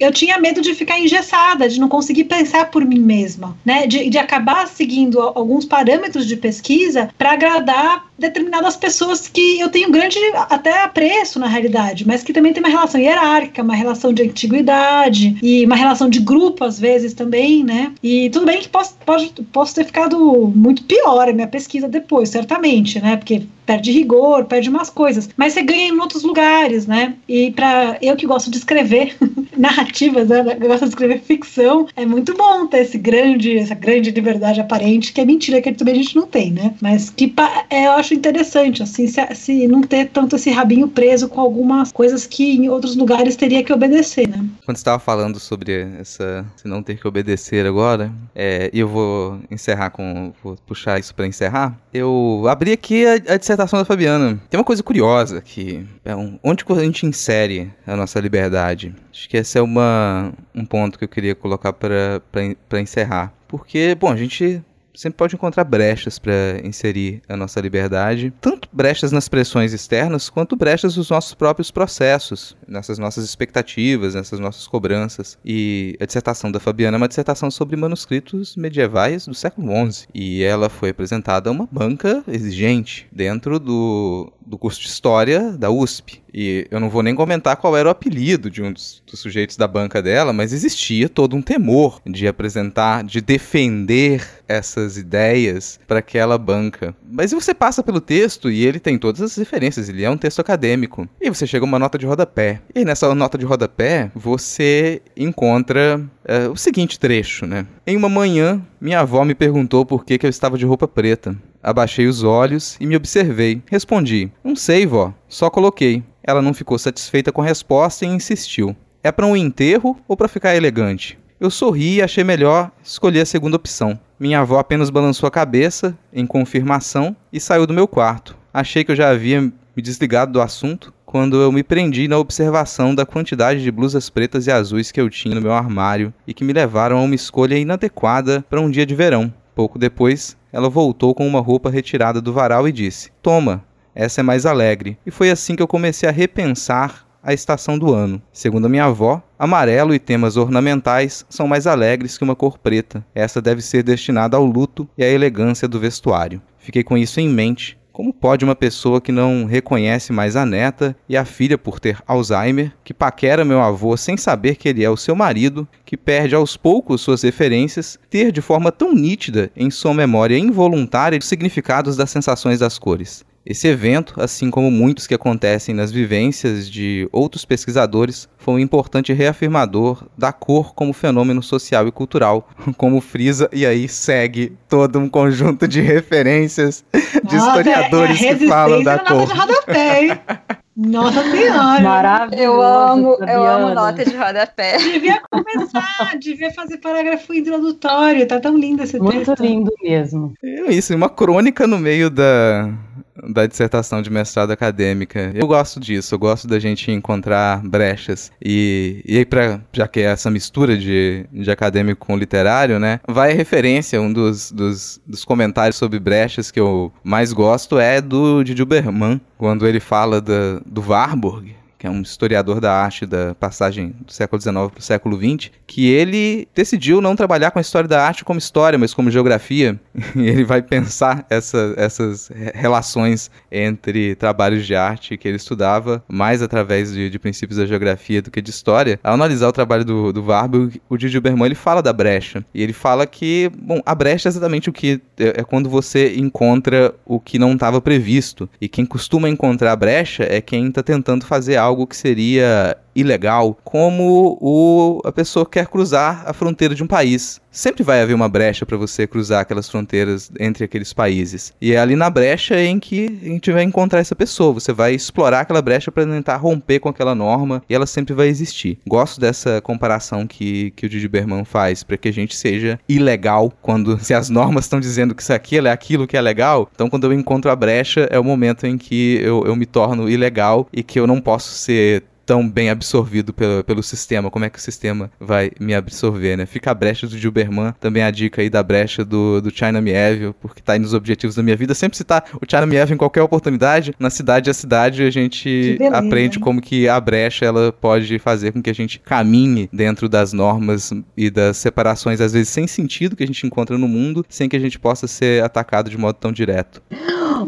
eu tinha medo de ficar engessada, de não conseguir pensar por mim mesma, né? De, de acabar seguindo alguns parâmetros de pesquisa para agradar determinadas pessoas que eu tenho grande até apreço na realidade, mas que também tem uma relação hierárquica, uma relação de antiguidade e uma relação de grupo às vezes também, né? E tudo bem que posso, posso ter ficado muito pior a minha pesquisa depois, certamente, né? Porque perde rigor, perde umas coisas, mas você ganha em outros lugares, né? E para eu que gosto de escrever narrativas, né? eu gosto de escrever ficção, é muito bom ter esse grande, essa grande liberdade aparente, que é mentira que também a gente não tem, né? Mas que é, eu acho interessante, assim, se, se não ter tanto esse rabinho preso com algumas coisas que em outros lugares teria que obedecer, né? Quando estava falando sobre essa, se não ter que obedecer agora, é, e eu vou encerrar com, vou puxar isso para encerrar. Eu abri aqui a, a dissertação da Fabiana. Tem uma coisa curiosa que é um, onde a gente insere a nossa liberdade. Acho que esse é uma, um ponto que eu queria colocar para encerrar. Porque, bom, a gente sempre pode encontrar brechas para inserir a nossa liberdade, tanto brechas nas pressões externas, quanto brechas nos nossos próprios processos, nessas nossas expectativas, nessas nossas cobranças. E a dissertação da Fabiana é uma dissertação sobre manuscritos medievais do século XI, e ela foi apresentada a uma banca exigente dentro do, do curso de História da USP. E eu não vou nem comentar qual era o apelido de um dos, dos, sujeitos da banca dela, mas existia todo um temor de apresentar, de defender essas ideias para aquela banca. Mas você passa pelo texto e ele tem todas as referências, ele é um texto acadêmico. E você chega a uma nota de rodapé. E nessa nota de rodapé, você encontra uh, o seguinte trecho, né? Em uma manhã, minha avó me perguntou por que, que eu estava de roupa preta. Abaixei os olhos e me observei. Respondi: Não sei, vó, só coloquei. Ela não ficou satisfeita com a resposta e insistiu: É para um enterro ou para ficar elegante? Eu sorri e achei melhor escolher a segunda opção. Minha avó apenas balançou a cabeça, em confirmação, e saiu do meu quarto. Achei que eu já havia me desligado do assunto quando eu me prendi na observação da quantidade de blusas pretas e azuis que eu tinha no meu armário e que me levaram a uma escolha inadequada para um dia de verão. Pouco depois, ela voltou com uma roupa retirada do varal e disse: Toma, essa é mais alegre. E foi assim que eu comecei a repensar a estação do ano. Segundo a minha avó, amarelo e temas ornamentais são mais alegres que uma cor preta. Essa deve ser destinada ao luto e à elegância do vestuário. Fiquei com isso em mente como pode uma pessoa que não reconhece mais a neta e a filha por ter Alzheimer, que paquera meu avô sem saber que ele é o seu marido, que perde aos poucos suas referências, ter de forma tão nítida em sua memória involuntária os significados das sensações das cores? Esse evento, assim como muitos que acontecem nas vivências de outros pesquisadores, foi um importante reafirmador da cor como fenômeno social e cultural, como frisa e aí segue todo um conjunto de referências de Nossa, historiadores é, é que falam da cor. De rodapé, Nossa senhora! Maravilhoso! Eu amo, eu amo nota de rodapé. Devia começar, devia fazer parágrafo introdutório, tá tão lindo esse Muito texto. Muito lindo mesmo. É isso, uma crônica no meio da, da dissertação de mestrado acadêmica. Eu gosto disso, eu gosto da gente encontrar brechas. E, e aí, pra, já que é essa mistura de, de acadêmico com literário, né? Vai referência, um dos, dos, dos comentários sobre brechas que eu mais gosto é do Didi Berman, quando ele fala da, do Warburg que é um historiador da arte da passagem do século XIX para o século XX, que ele decidiu não trabalhar com a história da arte como história, mas como geografia. E ele vai pensar essa, essas relações entre trabalhos de arte que ele estudava, mais através de, de, princípios da geografia do que de história. Ao analisar o trabalho do, do Warburg, o Didi Berman ele fala da brecha. E ele fala que, bom, a brecha é exatamente o que é, é quando você encontra o que não estava previsto. E quem costuma encontrar a brecha é quem está tentando fazer algo algo que seria ilegal como o, a pessoa quer cruzar a fronteira de um país. Sempre vai haver uma brecha para você cruzar aquelas fronteiras entre aqueles países. E é ali na brecha em que a gente vai encontrar essa pessoa. Você vai explorar aquela brecha para tentar romper com aquela norma e ela sempre vai existir. Gosto dessa comparação que, que o Didi Berman faz para que a gente seja ilegal quando se as normas estão dizendo que isso aqui é aquilo que é legal. Então, quando eu encontro a brecha, é o momento em que eu, eu me torno ilegal e que eu não posso ser tão bem absorvido pelo, pelo sistema, como é que o sistema vai me absorver, né? Fica a brecha do Gilberman, também a dica aí da brecha do, do China Mieville, porque tá aí nos objetivos da minha vida. Sempre citar o China Mieville em qualquer oportunidade, na cidade a cidade a gente beleza, aprende como que a brecha ela pode fazer com que a gente caminhe dentro das normas e das separações, às vezes sem sentido, que a gente encontra no mundo, sem que a gente possa ser atacado de modo tão direto.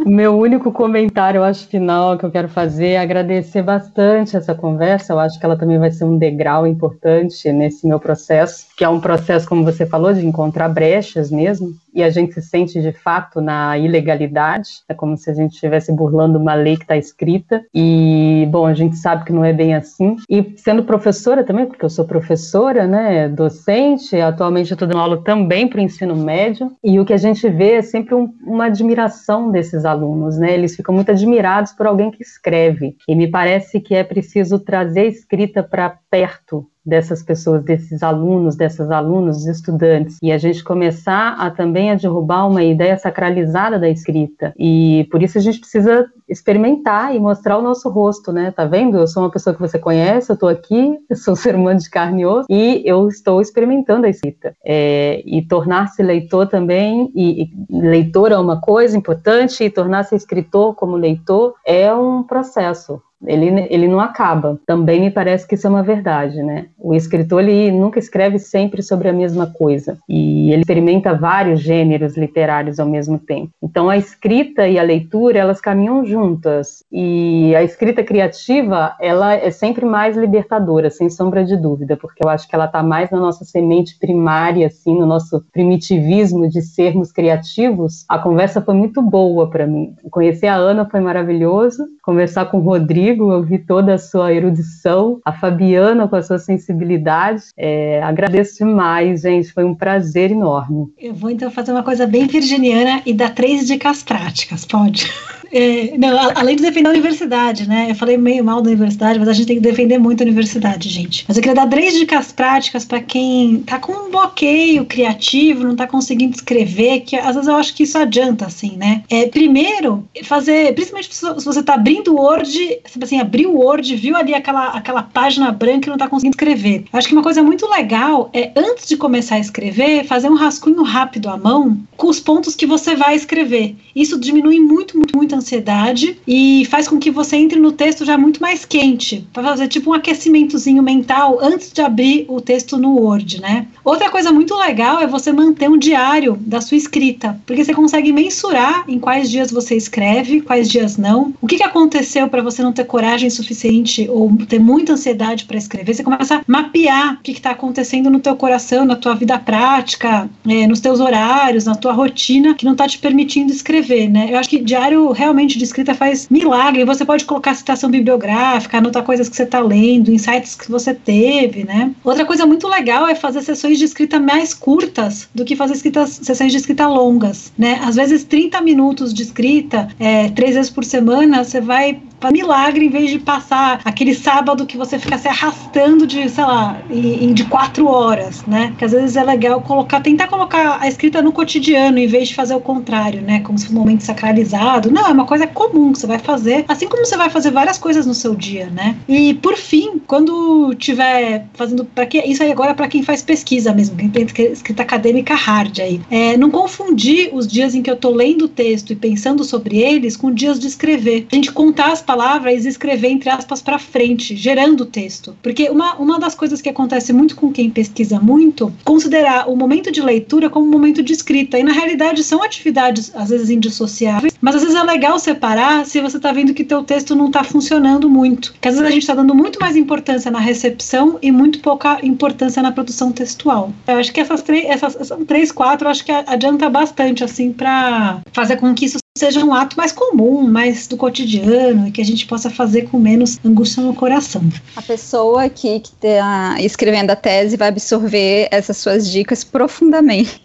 O meu único comentário, eu acho, final que eu quero fazer é agradecer bastante essa conversa. Eu acho que ela também vai ser um degrau importante nesse meu processo, que é um processo, como você falou, de encontrar brechas mesmo e a gente se sente de fato na ilegalidade, é como se a gente estivesse burlando uma lei que está escrita. E, bom, a gente sabe que não é bem assim. E sendo professora também, porque eu sou professora, né, docente, atualmente eu estou dando aula também para o ensino médio, e o que a gente vê é sempre um, uma admiração desses alunos, né? Eles ficam muito admirados por alguém que escreve. E me parece que é preciso trazer a escrita para perto dessas pessoas, desses alunos, dessas alunas, estudantes, e a gente começar a também a derrubar uma ideia sacralizada da escrita. E por isso a gente precisa experimentar e mostrar o nosso rosto, né? Tá vendo? Eu sou uma pessoa que você conhece, eu tô aqui, eu sou ser humano de carne e osso, e eu estou experimentando a escrita. É, e tornar-se leitor também, e, e leitor é uma coisa importante, e tornar-se escritor como leitor é um processo. Ele, ele não acaba. Também me parece que isso é uma verdade, né? O escritor ele nunca escreve sempre sobre a mesma coisa e ele experimenta vários gêneros literários ao mesmo tempo. Então a escrita e a leitura elas caminham juntas e a escrita criativa ela é sempre mais libertadora, sem sombra de dúvida, porque eu acho que ela está mais na nossa semente primária, assim, no nosso primitivismo de sermos criativos. A conversa foi muito boa para mim. Conhecer a Ana foi maravilhoso, conversar com o Rodrigo Rodrigo, eu vi toda a sua erudição, a Fabiana com a sua sensibilidade. É, agradeço demais, gente, foi um prazer enorme. Eu vou então fazer uma coisa bem virginiana e dar três dicas práticas, pode? É, não, além de defender a universidade, né? Eu falei meio mal da universidade, mas a gente tem que defender muito a universidade, gente. Mas eu queria dar três dicas práticas para quem tá com um bloqueio criativo, não tá conseguindo escrever, que às vezes eu acho que isso adianta, assim, né? É, primeiro, fazer, principalmente se você tá abrindo o Word, assim, abriu o Word, viu ali aquela, aquela página branca e não tá conseguindo escrever. Eu acho que uma coisa muito legal é, antes de começar a escrever, fazer um rascunho rápido à mão com os pontos que você vai escrever. Isso diminui muito, muito, muito ansiedade e faz com que você entre no texto já muito mais quente, para fazer tipo um aquecimentozinho mental antes de abrir o texto no Word, né? Outra coisa muito legal é você manter um diário da sua escrita, porque você consegue mensurar em quais dias você escreve, quais dias não, o que, que aconteceu para você não ter coragem suficiente ou ter muita ansiedade para escrever. Você começa a mapear o que está acontecendo no teu coração, na tua vida prática, é, nos teus horários, na tua rotina, que não está te permitindo escrever, né? Eu acho que diário realmente de escrita faz milagre. Você pode colocar citação bibliográfica, anotar coisas que você está lendo, insights que você teve, né? Outra coisa muito legal é fazer sessões de escrita mais curtas do que fazer escritas, sessões de escrita longas, né? Às vezes 30 minutos de escrita, é, três vezes por semana, você vai milagre em vez de passar aquele sábado que você fica se arrastando de, sei lá, em, de quatro horas, né? Que às vezes é legal colocar, tentar colocar a escrita no cotidiano em vez de fazer o contrário, né? Como se fosse um momento sacralizado. Não, é uma coisa comum que você vai fazer, assim como você vai fazer várias coisas no seu dia, né? E por fim, quando tiver fazendo para que isso aí agora é para quem faz pesquisa mesmo, quem tem escrita acadêmica hard aí, é, não confundir os dias em que eu tô lendo o texto e pensando sobre eles com dias de escrever. A gente contar as palavras e escrever entre aspas para frente, gerando o texto. Porque uma, uma das coisas que acontece muito com quem pesquisa muito, considerar o momento de leitura como um momento de escrita. E na realidade são atividades às vezes indissociáveis, mas às vezes é legal separar se você está vendo que teu texto não está funcionando muito. Porque às vezes a gente está dando muito mais importância na recepção e muito pouca importância na produção textual. Eu acho que essas três, essas, três, quatro, acho que adianta bastante assim para fazer com que isso seja um ato mais comum, mais do cotidiano, e que a gente possa fazer com menos angústia no coração. A pessoa aqui que está escrevendo a tese vai absorver essas suas dicas profundamente.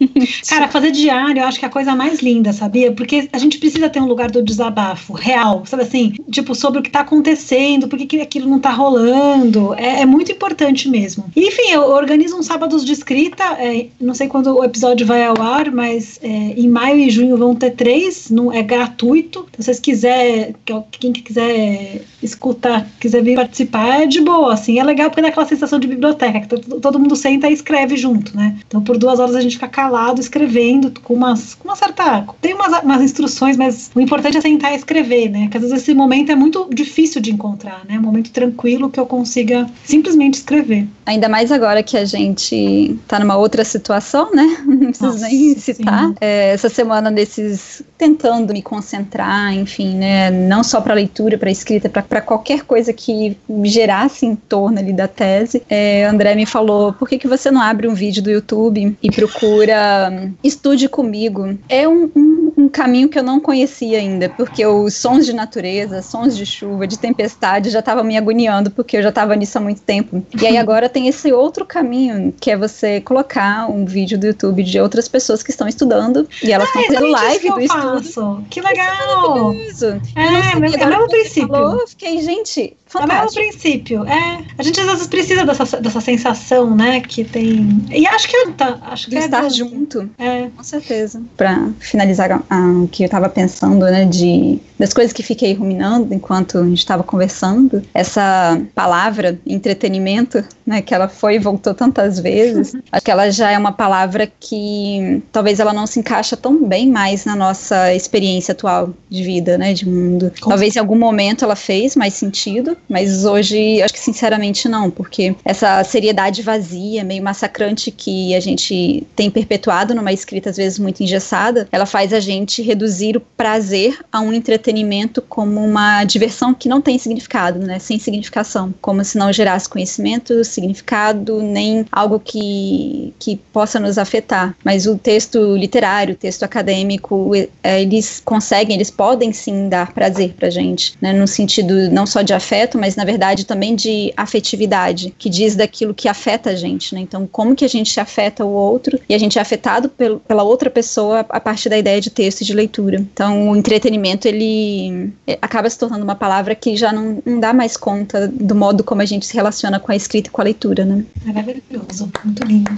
Cara, fazer diário eu acho que é a coisa mais linda, sabia? Porque a gente precisa ter um lugar do desabafo real, sabe assim? Tipo, sobre o que está acontecendo, por que aquilo não está rolando. É, é, muito importante mesmo. E, enfim, eu organizo uns sábados de escrita, é, não sei quando o episódio vai ao ar, mas é, em maio e junho vão ter três, não, é gratuito. Então, se vocês quiserem, quem quiser escutar, quiser vir participar, é de boa, assim. É legal porque dá aquela sensação de biblioteca, que todo mundo senta e escreve junto, né? Então, por duas horas a gente fica calado escrevendo com umas, com uma certa. Tem umas, umas instruções, mas o importante é sentar e escrever, né? Porque às vezes esse momento é muito difícil de encontrar, né? Um momento tranquilo que eu consiga simplesmente escrever. Ainda mais agora que a gente tá numa outra situação, né? Não preciso Nossa, nem citar. É, essa semana desses tentando me concentrar, enfim, né? Não só para leitura, para escrita, para qualquer coisa que gerasse em torno ali da tese. É, André me falou: por que, que você não abre um vídeo do YouTube e procura hum, Estude Comigo? É um, um, um caminho que eu não conhecia ainda, porque os sons de natureza, sons de chuva, de tempestade já estavam me agoniando, porque eu já estava nisso há muito tempo. E aí agora tem esse outro caminho, que é você colocar um vídeo do YouTube de outras pessoas que estão estudando e elas estão ah, fazendo live do estudo. Que legal! Isso é, é, é o mesmo princípio. Falou, fiquei, gente, fantástico. É o princípio. É, a gente às vezes precisa dessa, dessa sensação, né, que tem. E acho que é, tá, acho que é estar junto. É. Com certeza. Para finalizar o que eu estava pensando, né, de das coisas que fiquei ruminando enquanto a gente estava conversando, essa palavra entretenimento, né, que ela foi e voltou tantas vezes, acho que ela já é uma palavra que talvez ela não se encaixa tão bem mais na nossa experiência atual de vida, né, de mundo. Com talvez em algum momento ela fez mais sentido, mas hoje acho que sinceramente não, porque essa seriedade vazia, meio massacrante que a gente tem perpetuado numa escrita às vezes muito engessada, ela faz a gente reduzir o prazer a um entretenimento como uma diversão que não tem significado, né? Sem significação, como se não gerasse conhecimento, significado, nem algo que, que possa nos afetar. Mas o texto literário, o texto acadêmico, é, eles conseguem, eles podem sim dar prazer pra gente, né? No sentido não só de afeto, mas na verdade também de afetividade, que diz daquilo que afeta a gente, né? Então, como que a gente afeta o outro e a gente é afetado pelo, pela outra pessoa a partir da ideia de texto e de leitura. Então, o entretenimento, ele é, acaba se tornando uma palavra que já não, não dá mais conta do modo como a gente se relaciona com a escrita e com a leitura, né? Maravilhoso, muito lindo.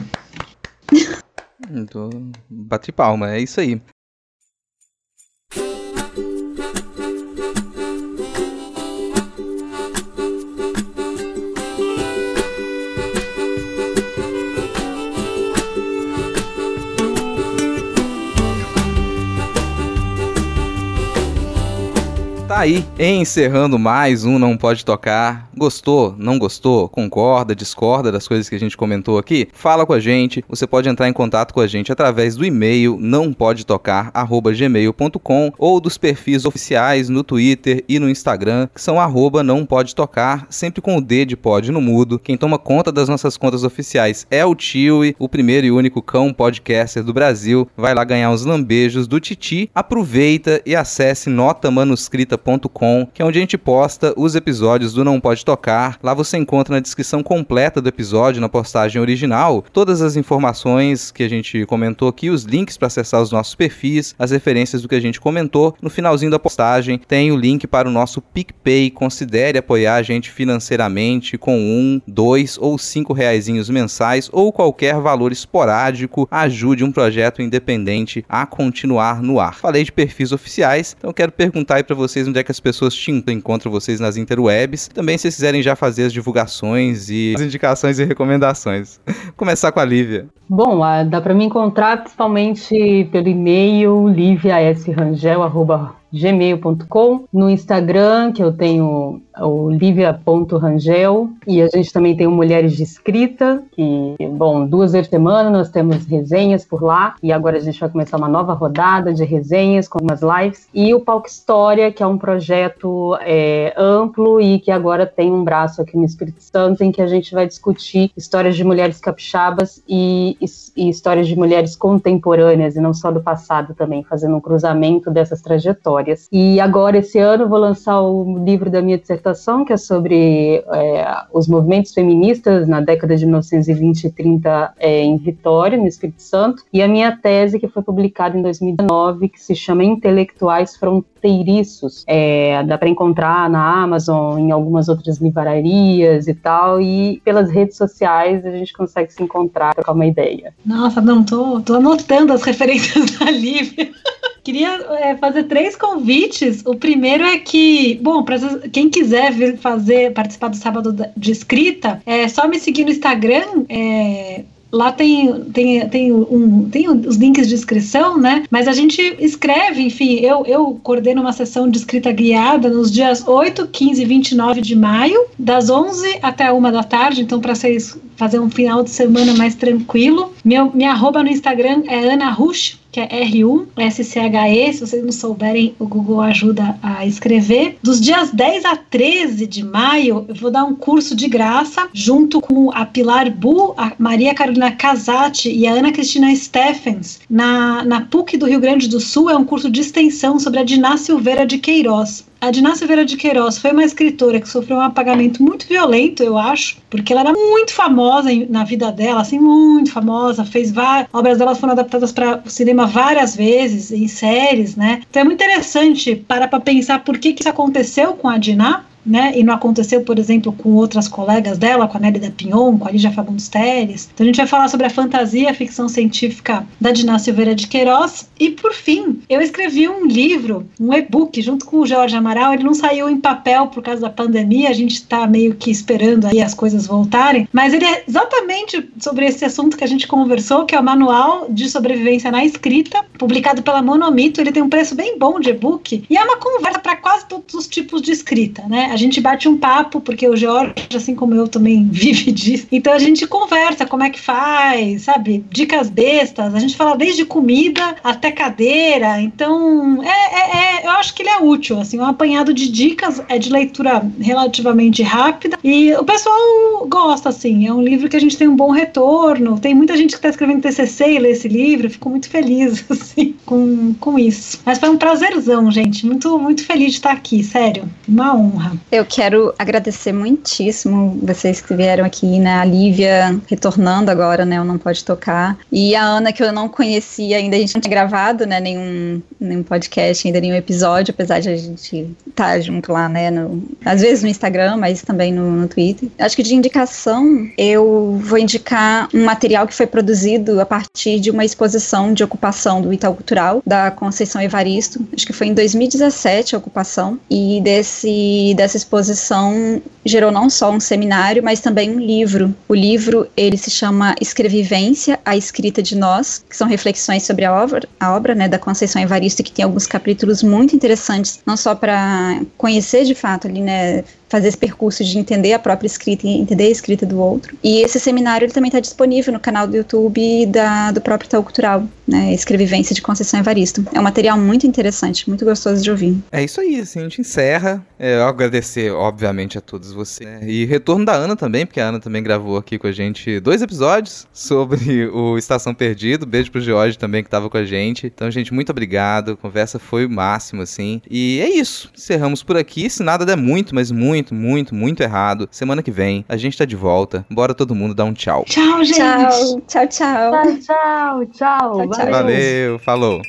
Bate palma, é isso aí. Tá aí, encerrando mais um Não Pode Tocar. Gostou? Não gostou? Concorda? Discorda das coisas que a gente comentou aqui? Fala com a gente. Você pode entrar em contato com a gente através do e-mail nãopodetocar@gmail.com ou dos perfis oficiais no Twitter e no Instagram, que são arroba não pode tocar, sempre com o D de pode no mudo. Quem toma conta das nossas contas oficiais é o Tiwi, o primeiro e único cão podcaster do Brasil. Vai lá ganhar os lambejos do Titi. Aproveita e acesse nota manuscrita que é onde a gente posta os episódios do Não Pode Tocar. Lá você encontra na descrição completa do episódio, na postagem original, todas as informações que a gente comentou aqui, os links para acessar os nossos perfis, as referências do que a gente comentou. No finalzinho da postagem tem o link para o nosso PicPay. Considere apoiar a gente financeiramente com um, dois ou cinco reaisinhos mensais ou qualquer valor esporádico. Ajude um projeto independente a continuar no ar. Falei de perfis oficiais, então quero perguntar aí para vocês onde é que as pessoas te encontram vocês nas interwebs. Também se quiserem já fazer as divulgações e as indicações e recomendações. Começar com a Lívia. Bom, dá para me encontrar principalmente pelo e-mail liviasrangel.com gmail.com, no Instagram, que eu tenho o livia.rangel, e a gente também tem o Mulheres de Escrita, que, bom, duas vezes por semana nós temos resenhas por lá, e agora a gente vai começar uma nova rodada de resenhas com umas lives, e o Palco História, que é um projeto é, amplo e que agora tem um braço aqui no Espírito Santo, em que a gente vai discutir histórias de mulheres capixabas e, e, e histórias de mulheres contemporâneas, e não só do passado também, fazendo um cruzamento dessas trajetórias. E agora, esse ano, vou lançar o livro da minha dissertação que é sobre é, os movimentos feministas na década de 1920 e 30 é, em Vitória, no Espírito Santo, e a minha tese, que foi publicada em 2019, que se chama Intelectuais Fronteiriços. É, dá para encontrar na Amazon, em algumas outras livrarias e tal, e pelas redes sociais a gente consegue se encontrar, trocar uma ideia. Nossa, não, tô, tô anotando as referências da Lívia. Queria é, fazer três convites. O primeiro é que, bom, para quem quiser vir fazer participar do sábado de escrita, é só me seguir no Instagram. É, Lá tem, tem, tem, um, tem os links de inscrição, né? Mas a gente escreve, enfim, eu, eu coordeno uma sessão de escrita guiada nos dias 8, 15 e 29 de maio, das 11 até 1 da tarde, então para vocês fazer um final de semana mais tranquilo. Meu, minha arroba no Instagram é Ana Rush, que é R-U-S-C-H-E. Se vocês não souberem, o Google ajuda a escrever. Dos dias 10 a 13 de maio, eu vou dar um curso de graça junto com a Pilar Bu, a Maria Carolina Casati e a Ana Cristina Steffens na, na PUC do Rio Grande do Sul. É um curso de extensão sobre a Diná Silveira de Queiroz. A Diná Silveira de Queiroz foi uma escritora que sofreu um apagamento muito violento, eu acho, porque ela era muito famosa na vida dela, assim, muito famosa, fez várias obras dela foram adaptadas para o cinema várias vezes, em séries, né? Então é muito interessante parar para pensar por que, que isso aconteceu com a Diná, né? E não aconteceu, por exemplo, com outras colegas dela, com a Nélida Pinhon, com a Lígia Fagundes Teres. Então a gente vai falar sobre a fantasia, a ficção científica da Diná Silveira de Queiroz. E por fim, eu escrevi um livro, um e-book, junto com o Jorge Amaral. Ele não saiu em papel por causa da pandemia, a gente está meio que esperando aí as coisas voltarem, mas ele é exatamente sobre esse assunto que a gente conversou, que é o Manual de Sobrevivência na Escrita, publicado pela Monomito. Ele tem um preço bem bom de e-book e é uma conversa para quase todos os tipos de escrita, né? A gente bate um papo, porque o Jorge, assim como eu, também vive disso. Então a gente conversa como é que faz, sabe? Dicas bestas. A gente fala desde comida até cadeira. Então, é, é, é, eu acho que ele é útil, assim, um apanhado de dicas, é de leitura relativamente rápida. E o pessoal gosta, assim. É um livro que a gente tem um bom retorno. Tem muita gente que está escrevendo TCC e lê esse livro. Fico muito feliz, assim, com, com isso. Mas foi um prazerzão, gente. Muito, muito feliz de estar aqui, sério. Uma honra. Eu quero agradecer muitíssimo vocês que vieram aqui, né? A Lívia retornando agora, né? Eu não pode tocar. E a Ana, que eu não conhecia ainda, a gente não tinha gravado, né? Nenhum, nenhum podcast, ainda nenhum episódio, apesar de a gente estar tá junto lá, né? No, às vezes no Instagram, mas também no, no Twitter. Acho que de indicação, eu vou indicar um material que foi produzido a partir de uma exposição de ocupação do Itaú Cultural, da Conceição Evaristo. Acho que foi em 2017 a ocupação. E desse, dessa essa exposição gerou não só um seminário, mas também um livro. O livro ele se chama Escrevivência, a escrita de nós, que são reflexões sobre a obra, a obra né, da Conceição Evaristo, que tem alguns capítulos muito interessantes, não só para conhecer de fato ali, né, fazer esse percurso de entender a própria escrita e entender a escrita do outro. E esse seminário ele também está disponível no canal do YouTube da, do próprio Itaú Cultural, né, Escrevivência de Conceição Evaristo. É um material muito interessante, muito gostoso de ouvir. É isso aí, assim, a gente encerra. É, eu agradecer, obviamente, a todos vocês. Né, e retorno da Ana também, porque a Ana também gravou aqui com a gente dois episódios sobre o Estação Perdido. Beijo pro George também que estava com a gente. Então, gente, muito obrigado. A conversa foi o máximo, assim. E é isso. Encerramos por aqui. Se nada der muito, mas muito muito, muito, muito errado. Semana que vem a gente tá de volta. Bora todo mundo dar um tchau. Tchau, gente. Tchau, tchau, tchau. Tchau, tchau. tchau, Valeu, falou.